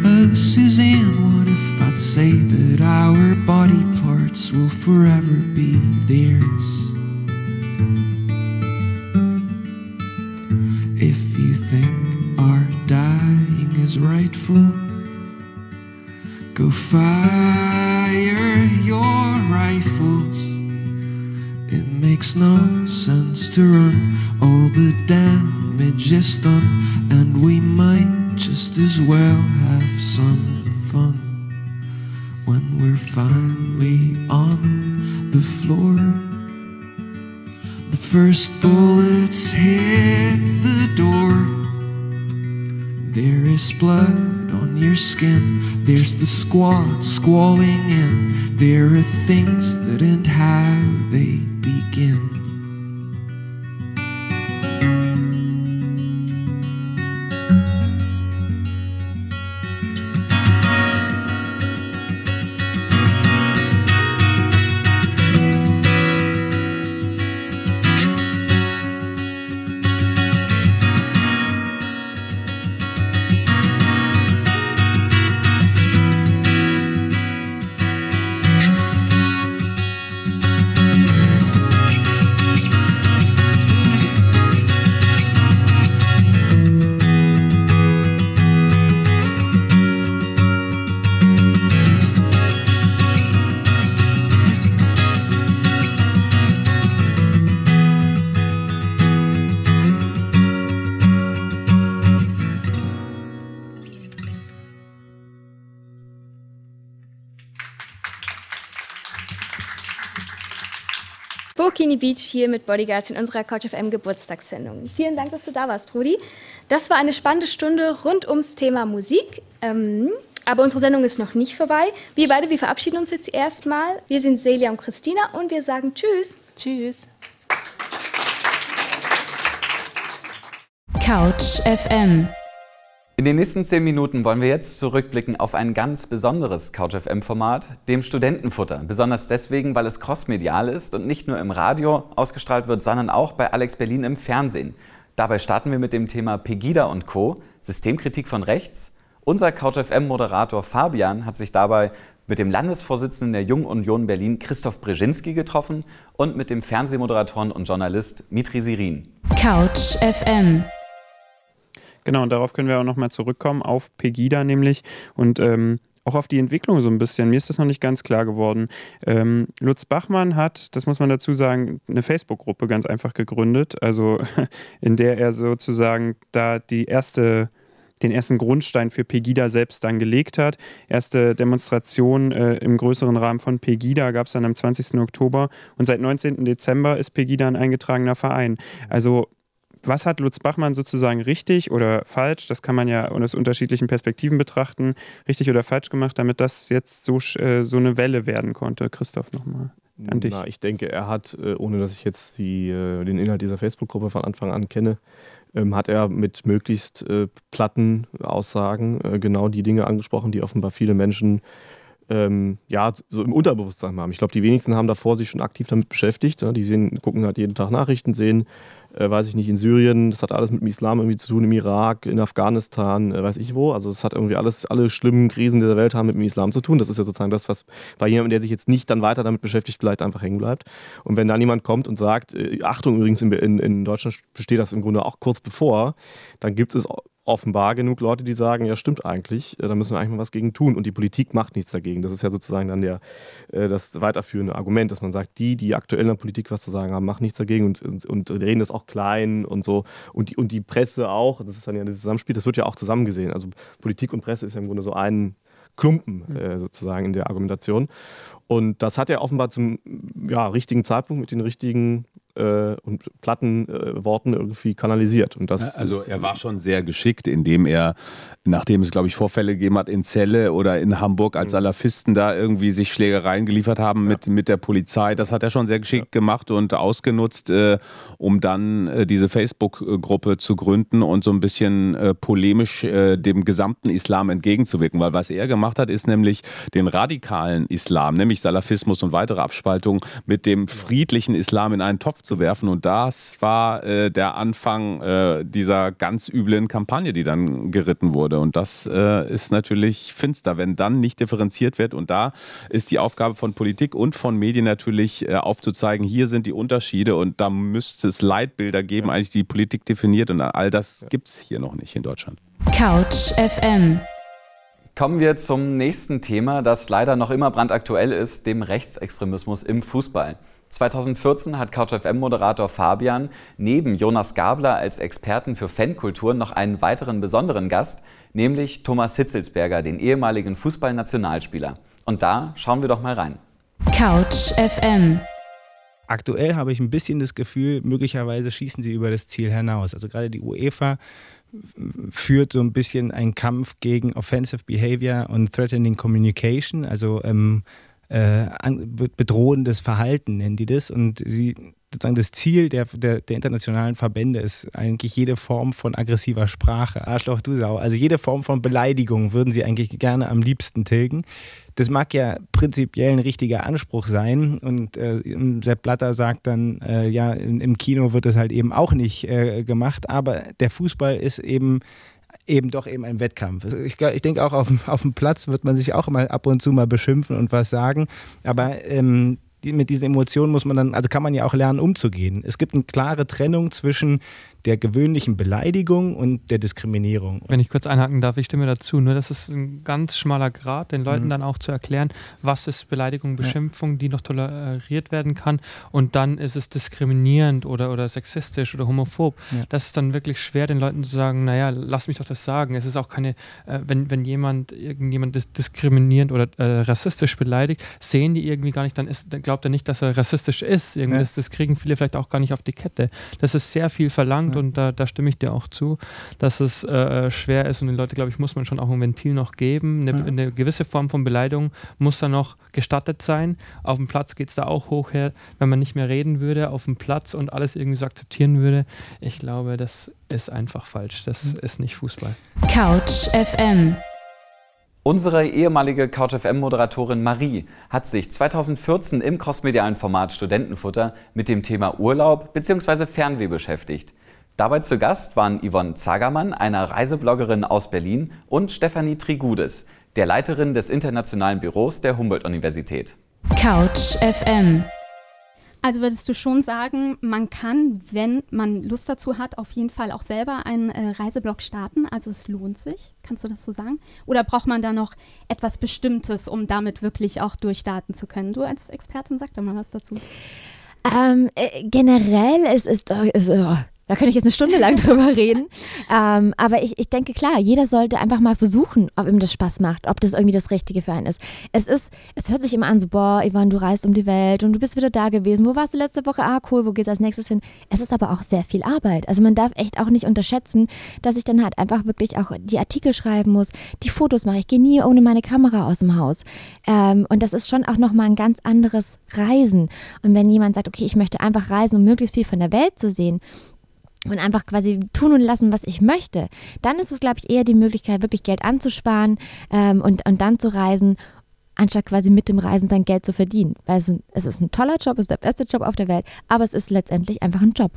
Oh, Suzanne, what if I'd say that our body parts will forever be theirs? And we might just as well have some fun when we're finally on the floor. The first bullets hit the door. There is blood on your skin. There's the squad squalling in. There are things that end how they begin. Burkini Beach hier mit Bodyguards in unserer Couch FM Geburtstagssendung. Vielen Dank, dass du da warst, Rudi. Das war eine spannende Stunde rund ums Thema Musik. Ähm, aber unsere Sendung ist noch nicht vorbei. Wir beide, wir verabschieden uns jetzt erstmal. Wir sind Celia und Christina und wir sagen Tschüss. Tschüss. Couch FM. In den nächsten zehn Minuten wollen wir jetzt zurückblicken auf ein ganz besonderes CouchFM-Format, dem Studentenfutter. Besonders deswegen, weil es crossmedial ist und nicht nur im Radio ausgestrahlt wird, sondern auch bei Alex Berlin im Fernsehen. Dabei starten wir mit dem Thema Pegida und Co. Systemkritik von rechts. Unser CouchFM-Moderator Fabian hat sich dabei mit dem Landesvorsitzenden der Jungen Union Berlin Christoph Brzezinski getroffen und mit dem Fernsehmoderatoren und Journalist Mitri Sirin. Couch FM. Genau, und darauf können wir auch nochmal zurückkommen, auf Pegida nämlich und ähm, auch auf die Entwicklung so ein bisschen. Mir ist das noch nicht ganz klar geworden. Ähm, Lutz Bachmann hat, das muss man dazu sagen, eine Facebook-Gruppe ganz einfach gegründet, also <laughs> in der er sozusagen da die erste den ersten Grundstein für Pegida selbst dann gelegt hat. Erste Demonstration äh, im größeren Rahmen von Pegida gab es dann am 20. Oktober und seit 19. Dezember ist Pegida ein eingetragener Verein. Also was hat Lutz Bachmann sozusagen richtig oder falsch, das kann man ja aus unterschiedlichen Perspektiven betrachten, richtig oder falsch gemacht, damit das jetzt so, äh, so eine Welle werden konnte. Christoph, nochmal an dich. Na, ich denke, er hat, äh, ohne dass ich jetzt die, äh, den Inhalt dieser Facebook-Gruppe von Anfang an kenne, ähm, hat er mit möglichst platten Aussagen genau die Dinge angesprochen, die offenbar viele Menschen ähm, ja, so im Unterbewusstsein haben. Ich glaube, die wenigsten haben davor sich schon aktiv damit beschäftigt. Ja? Die sehen, gucken halt jeden Tag Nachrichten, sehen, äh, weiß ich nicht, in Syrien, das hat alles mit dem Islam irgendwie zu tun, im Irak, in Afghanistan, äh, weiß ich wo. Also es hat irgendwie alles, alle schlimmen Krisen der Welt haben mit dem Islam zu tun. Das ist ja sozusagen das, was bei jemandem, der sich jetzt nicht dann weiter damit beschäftigt, vielleicht einfach hängen bleibt. Und wenn dann jemand kommt und sagt, äh, Achtung, übrigens in, in, in Deutschland besteht das im Grunde auch kurz bevor, dann gibt es offenbar genug Leute, die sagen, ja stimmt eigentlich, äh, da müssen wir eigentlich mal was gegen tun und die Politik macht nichts dagegen. Das ist ja sozusagen dann der, äh, das weiterführende Argument, dass man sagt, die, die aktuell in der Politik was zu sagen haben, machen nichts dagegen und, und, und reden das auch klein und so und die, und die Presse auch, das ist dann ja das Zusammenspiel, das wird ja auch zusammen gesehen. Also Politik und Presse ist ja im Grunde so ein Klumpen äh, sozusagen in der Argumentation. Und das hat er offenbar zum ja, richtigen Zeitpunkt mit den richtigen äh, und platten äh, Worten irgendwie kanalisiert. Und das also er war schon sehr geschickt, indem er, nachdem es, glaube ich, Vorfälle gegeben hat in Celle oder in Hamburg, als Salafisten da irgendwie sich Schlägereien geliefert haben mit, mit der Polizei, das hat er schon sehr geschickt ja. gemacht und ausgenutzt, äh, um dann äh, diese Facebook-Gruppe zu gründen und so ein bisschen äh, polemisch äh, dem gesamten Islam entgegenzuwirken. Weil was er gemacht hat, ist nämlich den radikalen Islam, nämlich Salafismus und weitere Abspaltungen, mit dem friedlichen Islam in einen Topf zu werfen. Und das war äh, der Anfang äh, dieser ganz üblen Kampagne, die dann geritten wurde. Und das äh, ist natürlich finster, wenn dann nicht differenziert wird. Und da ist die Aufgabe von Politik und von Medien natürlich äh, aufzuzeigen, hier sind die Unterschiede und da müsste es Leitbilder geben, ja. eigentlich die Politik definiert. Und all das gibt es hier noch nicht in Deutschland. Couch FM. Kommen wir zum nächsten Thema, das leider noch immer brandaktuell ist, dem Rechtsextremismus im Fußball. 2014 hat CouchFM-Moderator Fabian neben Jonas Gabler als Experten für Fankultur noch einen weiteren besonderen Gast, nämlich Thomas Hitzelsberger, den ehemaligen Fußballnationalspieler. Und da schauen wir doch mal rein. Couch FM. Aktuell habe ich ein bisschen das Gefühl, möglicherweise schießen sie über das Ziel hinaus. Also gerade die UEFA führt so ein bisschen einen Kampf gegen Offensive Behavior und Threatening Communication, also ähm, äh, bedrohendes Verhalten nennen die das. Und sie sozusagen das Ziel der, der, der, internationalen Verbände ist eigentlich jede Form von aggressiver Sprache. Arschloch, du Sau. Also jede Form von Beleidigung würden sie eigentlich gerne am liebsten tilgen. Das mag ja prinzipiell ein richtiger Anspruch sein. Und äh, Sepp Blatter sagt dann, äh, ja, im, Kino wird es halt eben auch nicht äh, gemacht. Aber der Fußball ist eben eben doch eben ein Wettkampf. Ich, ich denke auch auf, auf dem Platz wird man sich auch immer ab und zu mal beschimpfen und was sagen, aber ähm, die, mit diesen Emotionen muss man dann, also kann man ja auch lernen, umzugehen. Es gibt eine klare Trennung zwischen der gewöhnlichen Beleidigung und der Diskriminierung. Wenn ich kurz einhaken darf, ich stimme dazu. Nur das ist ein ganz schmaler Grad, den Leuten mhm. dann auch zu erklären, was ist Beleidigung, Beschimpfung, ja. die noch toleriert werden kann. Und dann ist es diskriminierend oder, oder sexistisch oder homophob. Ja. Das ist dann wirklich schwer, den Leuten zu sagen, naja, lass mich doch das sagen. Es ist auch keine, äh, wenn, wenn jemand irgendjemand dis diskriminierend oder äh, rassistisch beleidigt, sehen die irgendwie gar nicht, dann, ist, dann glaubt er nicht, dass er rassistisch ist. Irgendwie ja. das, das kriegen viele vielleicht auch gar nicht auf die Kette. Das ist sehr viel verlangt Punkt und da, da, stimme ich dir auch zu, dass es äh, schwer ist und den Leuten, glaube ich, muss man schon auch ein Ventil noch geben. Eine, eine gewisse Form von Beleidigung muss da noch gestattet sein. Auf dem Platz geht es da auch hoch her, wenn man nicht mehr reden würde auf dem Platz und alles irgendwie so akzeptieren würde. Ich glaube, das ist einfach falsch. Das mhm. ist nicht Fußball. Couch FM. Unsere ehemalige CouchFM-Moderatorin Marie hat sich 2014 im crossmedialen Format Studentenfutter mit dem Thema Urlaub bzw. Fernweh beschäftigt. Dabei zu Gast waren Yvonne Zagermann, eine Reisebloggerin aus Berlin, und Stefanie Trigudes, der Leiterin des internationalen Büros der Humboldt-Universität. Couch FM. Also würdest du schon sagen, man kann, wenn man Lust dazu hat, auf jeden Fall auch selber einen äh, Reiseblog starten. Also es lohnt sich. Kannst du das so sagen? Oder braucht man da noch etwas Bestimmtes, um damit wirklich auch durchstarten zu können? Du als Expertin sag doch mal was dazu. Ähm, äh, generell ist es, ist, oh, da könnte ich jetzt eine Stunde lang <laughs> drüber reden. Ähm, aber ich, ich denke, klar, jeder sollte einfach mal versuchen, ob ihm das Spaß macht, ob das irgendwie das Richtige für einen ist. Es ist, es hört sich immer an, so, boah, Ivan, du reist um die Welt und du bist wieder da gewesen. Wo warst du letzte Woche? Ah, cool, wo geht's als nächstes hin? Es ist aber auch sehr viel Arbeit. Also man darf echt auch nicht unterschätzen, dass ich dann halt einfach wirklich auch die Artikel schreiben muss, die Fotos mache. Ich gehe nie ohne meine Kamera aus dem Haus. Ähm, und das ist schon auch nochmal ein ganz anderes Reisen. Und wenn jemand sagt, okay, ich möchte einfach reisen, um möglichst viel von der Welt zu sehen, und einfach quasi tun und lassen, was ich möchte, dann ist es, glaube ich, eher die Möglichkeit, wirklich Geld anzusparen ähm, und, und dann zu reisen anstatt quasi mit dem Reisen sein Geld zu verdienen. Weil es, es ist ein toller Job, es ist der beste Job auf der Welt, aber es ist letztendlich einfach ein Job.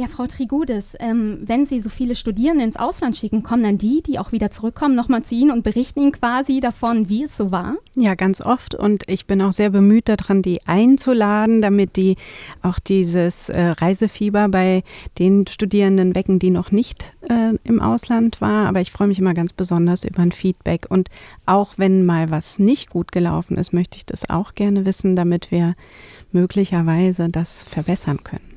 Ja, Frau Trigudis, ähm, wenn Sie so viele Studierende ins Ausland schicken, kommen dann die, die auch wieder zurückkommen, nochmal zu Ihnen und berichten Ihnen quasi davon, wie es so war? Ja, ganz oft. Und ich bin auch sehr bemüht daran, die einzuladen, damit die auch dieses äh, Reisefieber bei den Studierenden wecken, die noch nicht äh, im Ausland waren. Aber ich freue mich immer ganz besonders über ein Feedback. Und auch wenn mal was nicht gut gelaufen ist, möchte ich das auch gerne wissen, damit wir möglicherweise das verbessern können.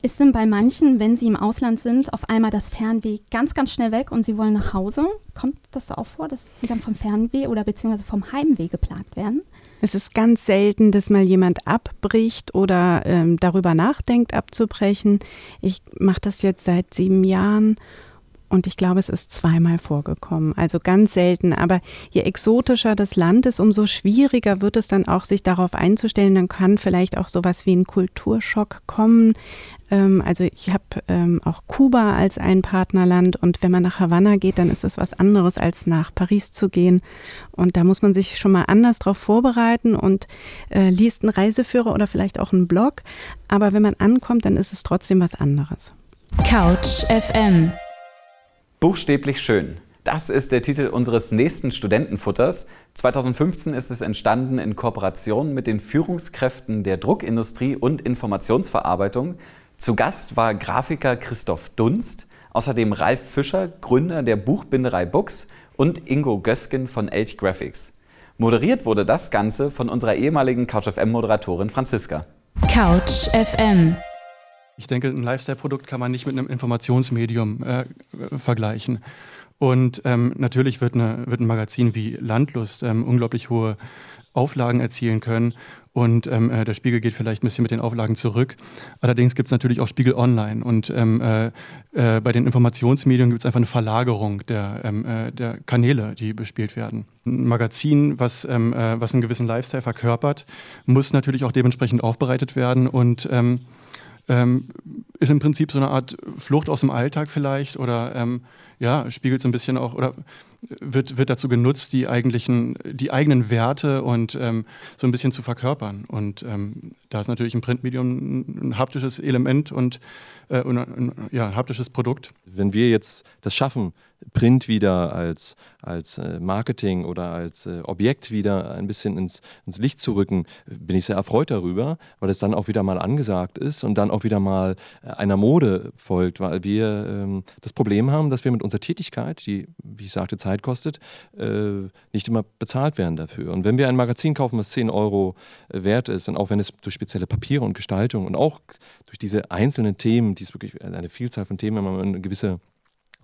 Ist denn bei manchen, wenn sie im Ausland sind, auf einmal das Fernweh ganz, ganz schnell weg und sie wollen nach Hause? Kommt das auch vor, dass sie dann vom Fernweh oder beziehungsweise vom Heimweh geplagt werden? Es ist ganz selten, dass mal jemand abbricht oder ähm, darüber nachdenkt, abzubrechen. Ich mache das jetzt seit sieben Jahren und ich glaube, es ist zweimal vorgekommen. Also ganz selten. Aber je exotischer das Land ist, umso schwieriger wird es dann auch, sich darauf einzustellen. Dann kann vielleicht auch sowas wie ein Kulturschock kommen. Ähm, also ich habe ähm, auch Kuba als ein Partnerland und wenn man nach Havanna geht, dann ist es was anderes als nach Paris zu gehen. Und da muss man sich schon mal anders drauf vorbereiten und äh, liest einen Reiseführer oder vielleicht auch einen Blog. Aber wenn man ankommt, dann ist es trotzdem was anderes. Couch FM Buchstäblich schön. Das ist der Titel unseres nächsten Studentenfutters. 2015 ist es entstanden in Kooperation mit den Führungskräften der Druckindustrie und Informationsverarbeitung. Zu Gast war Grafiker Christoph Dunst, außerdem Ralf Fischer, Gründer der Buchbinderei Books und Ingo Gösken von Elch Graphics. Moderiert wurde das Ganze von unserer ehemaligen CouchFM-Moderatorin Franziska. Couch FM ich denke, ein Lifestyle-Produkt kann man nicht mit einem Informationsmedium äh, vergleichen. Und ähm, natürlich wird, eine, wird, ein Magazin wie Landlust ähm, unglaublich hohe Auflagen erzielen können. Und ähm, äh, der Spiegel geht vielleicht ein bisschen mit den Auflagen zurück. Allerdings gibt es natürlich auch Spiegel Online. Und ähm, äh, äh, bei den Informationsmedien gibt es einfach eine Verlagerung der, ähm, äh, der, Kanäle, die bespielt werden. Ein Magazin, was, ähm, äh, was einen gewissen Lifestyle verkörpert, muss natürlich auch dementsprechend aufbereitet werden. Und ähm, ist im Prinzip so eine Art Flucht aus dem Alltag vielleicht oder ähm, ja, spiegelt so ein bisschen auch oder wird, wird dazu genutzt, die eigentlichen, die eigenen Werte und ähm, so ein bisschen zu verkörpern. Und ähm, da ist natürlich ein Printmedium ein haptisches Element und, äh, und ein ja, haptisches Produkt. Wenn wir jetzt das schaffen, Print wieder als, als äh, Marketing oder als äh, Objekt wieder ein bisschen ins, ins Licht zu rücken, bin ich sehr erfreut darüber, weil es dann auch wieder mal angesagt ist und dann auch wieder mal äh, einer Mode folgt, weil wir ähm, das Problem haben, dass wir mit unserer Tätigkeit, die, wie ich sagte, Zeit kostet, äh, nicht immer bezahlt werden dafür. Und wenn wir ein Magazin kaufen, was 10 Euro wert ist, und auch wenn es durch spezielle Papiere und Gestaltung und auch durch diese einzelnen Themen, die ist wirklich eine Vielzahl von Themen, wenn man eine gewisse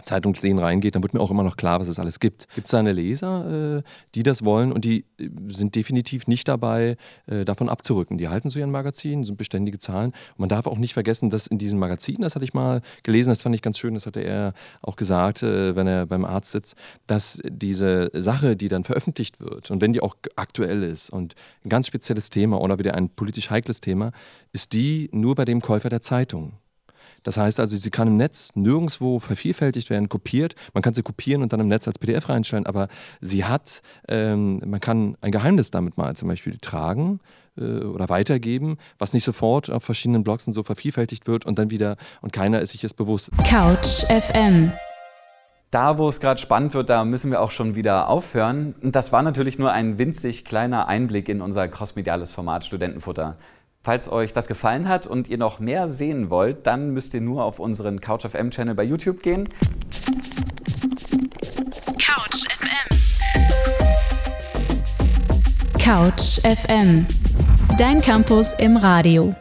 Zeitungslesen reingeht, dann wird mir auch immer noch klar, was es alles gibt. Gibt es da eine Leser, äh, die das wollen und die äh, sind definitiv nicht dabei, äh, davon abzurücken. Die halten zu ihren Magazinen, sind beständige Zahlen. Und man darf auch nicht vergessen, dass in diesen Magazinen, das hatte ich mal gelesen, das fand ich ganz schön, das hatte er auch gesagt, äh, wenn er beim Arzt sitzt, dass diese Sache, die dann veröffentlicht wird und wenn die auch aktuell ist und ein ganz spezielles Thema oder wieder ein politisch heikles Thema, ist die nur bei dem Käufer der Zeitung. Das heißt also, sie kann im Netz nirgendwo vervielfältigt werden, kopiert. Man kann sie kopieren und dann im Netz als PDF reinstellen, aber sie hat, ähm, man kann ein Geheimnis damit mal zum Beispiel tragen äh, oder weitergeben, was nicht sofort auf verschiedenen Blogs und so vervielfältigt wird und dann wieder und keiner ist sich es bewusst. Couch FM. Da, wo es gerade spannend wird, da müssen wir auch schon wieder aufhören. Und das war natürlich nur ein winzig kleiner Einblick in unser crossmediales Format Studentenfutter. Falls euch das gefallen hat und ihr noch mehr sehen wollt, dann müsst ihr nur auf unseren Couch FM Channel bei YouTube gehen. Couch FM. Couch FM. Dein Campus im Radio.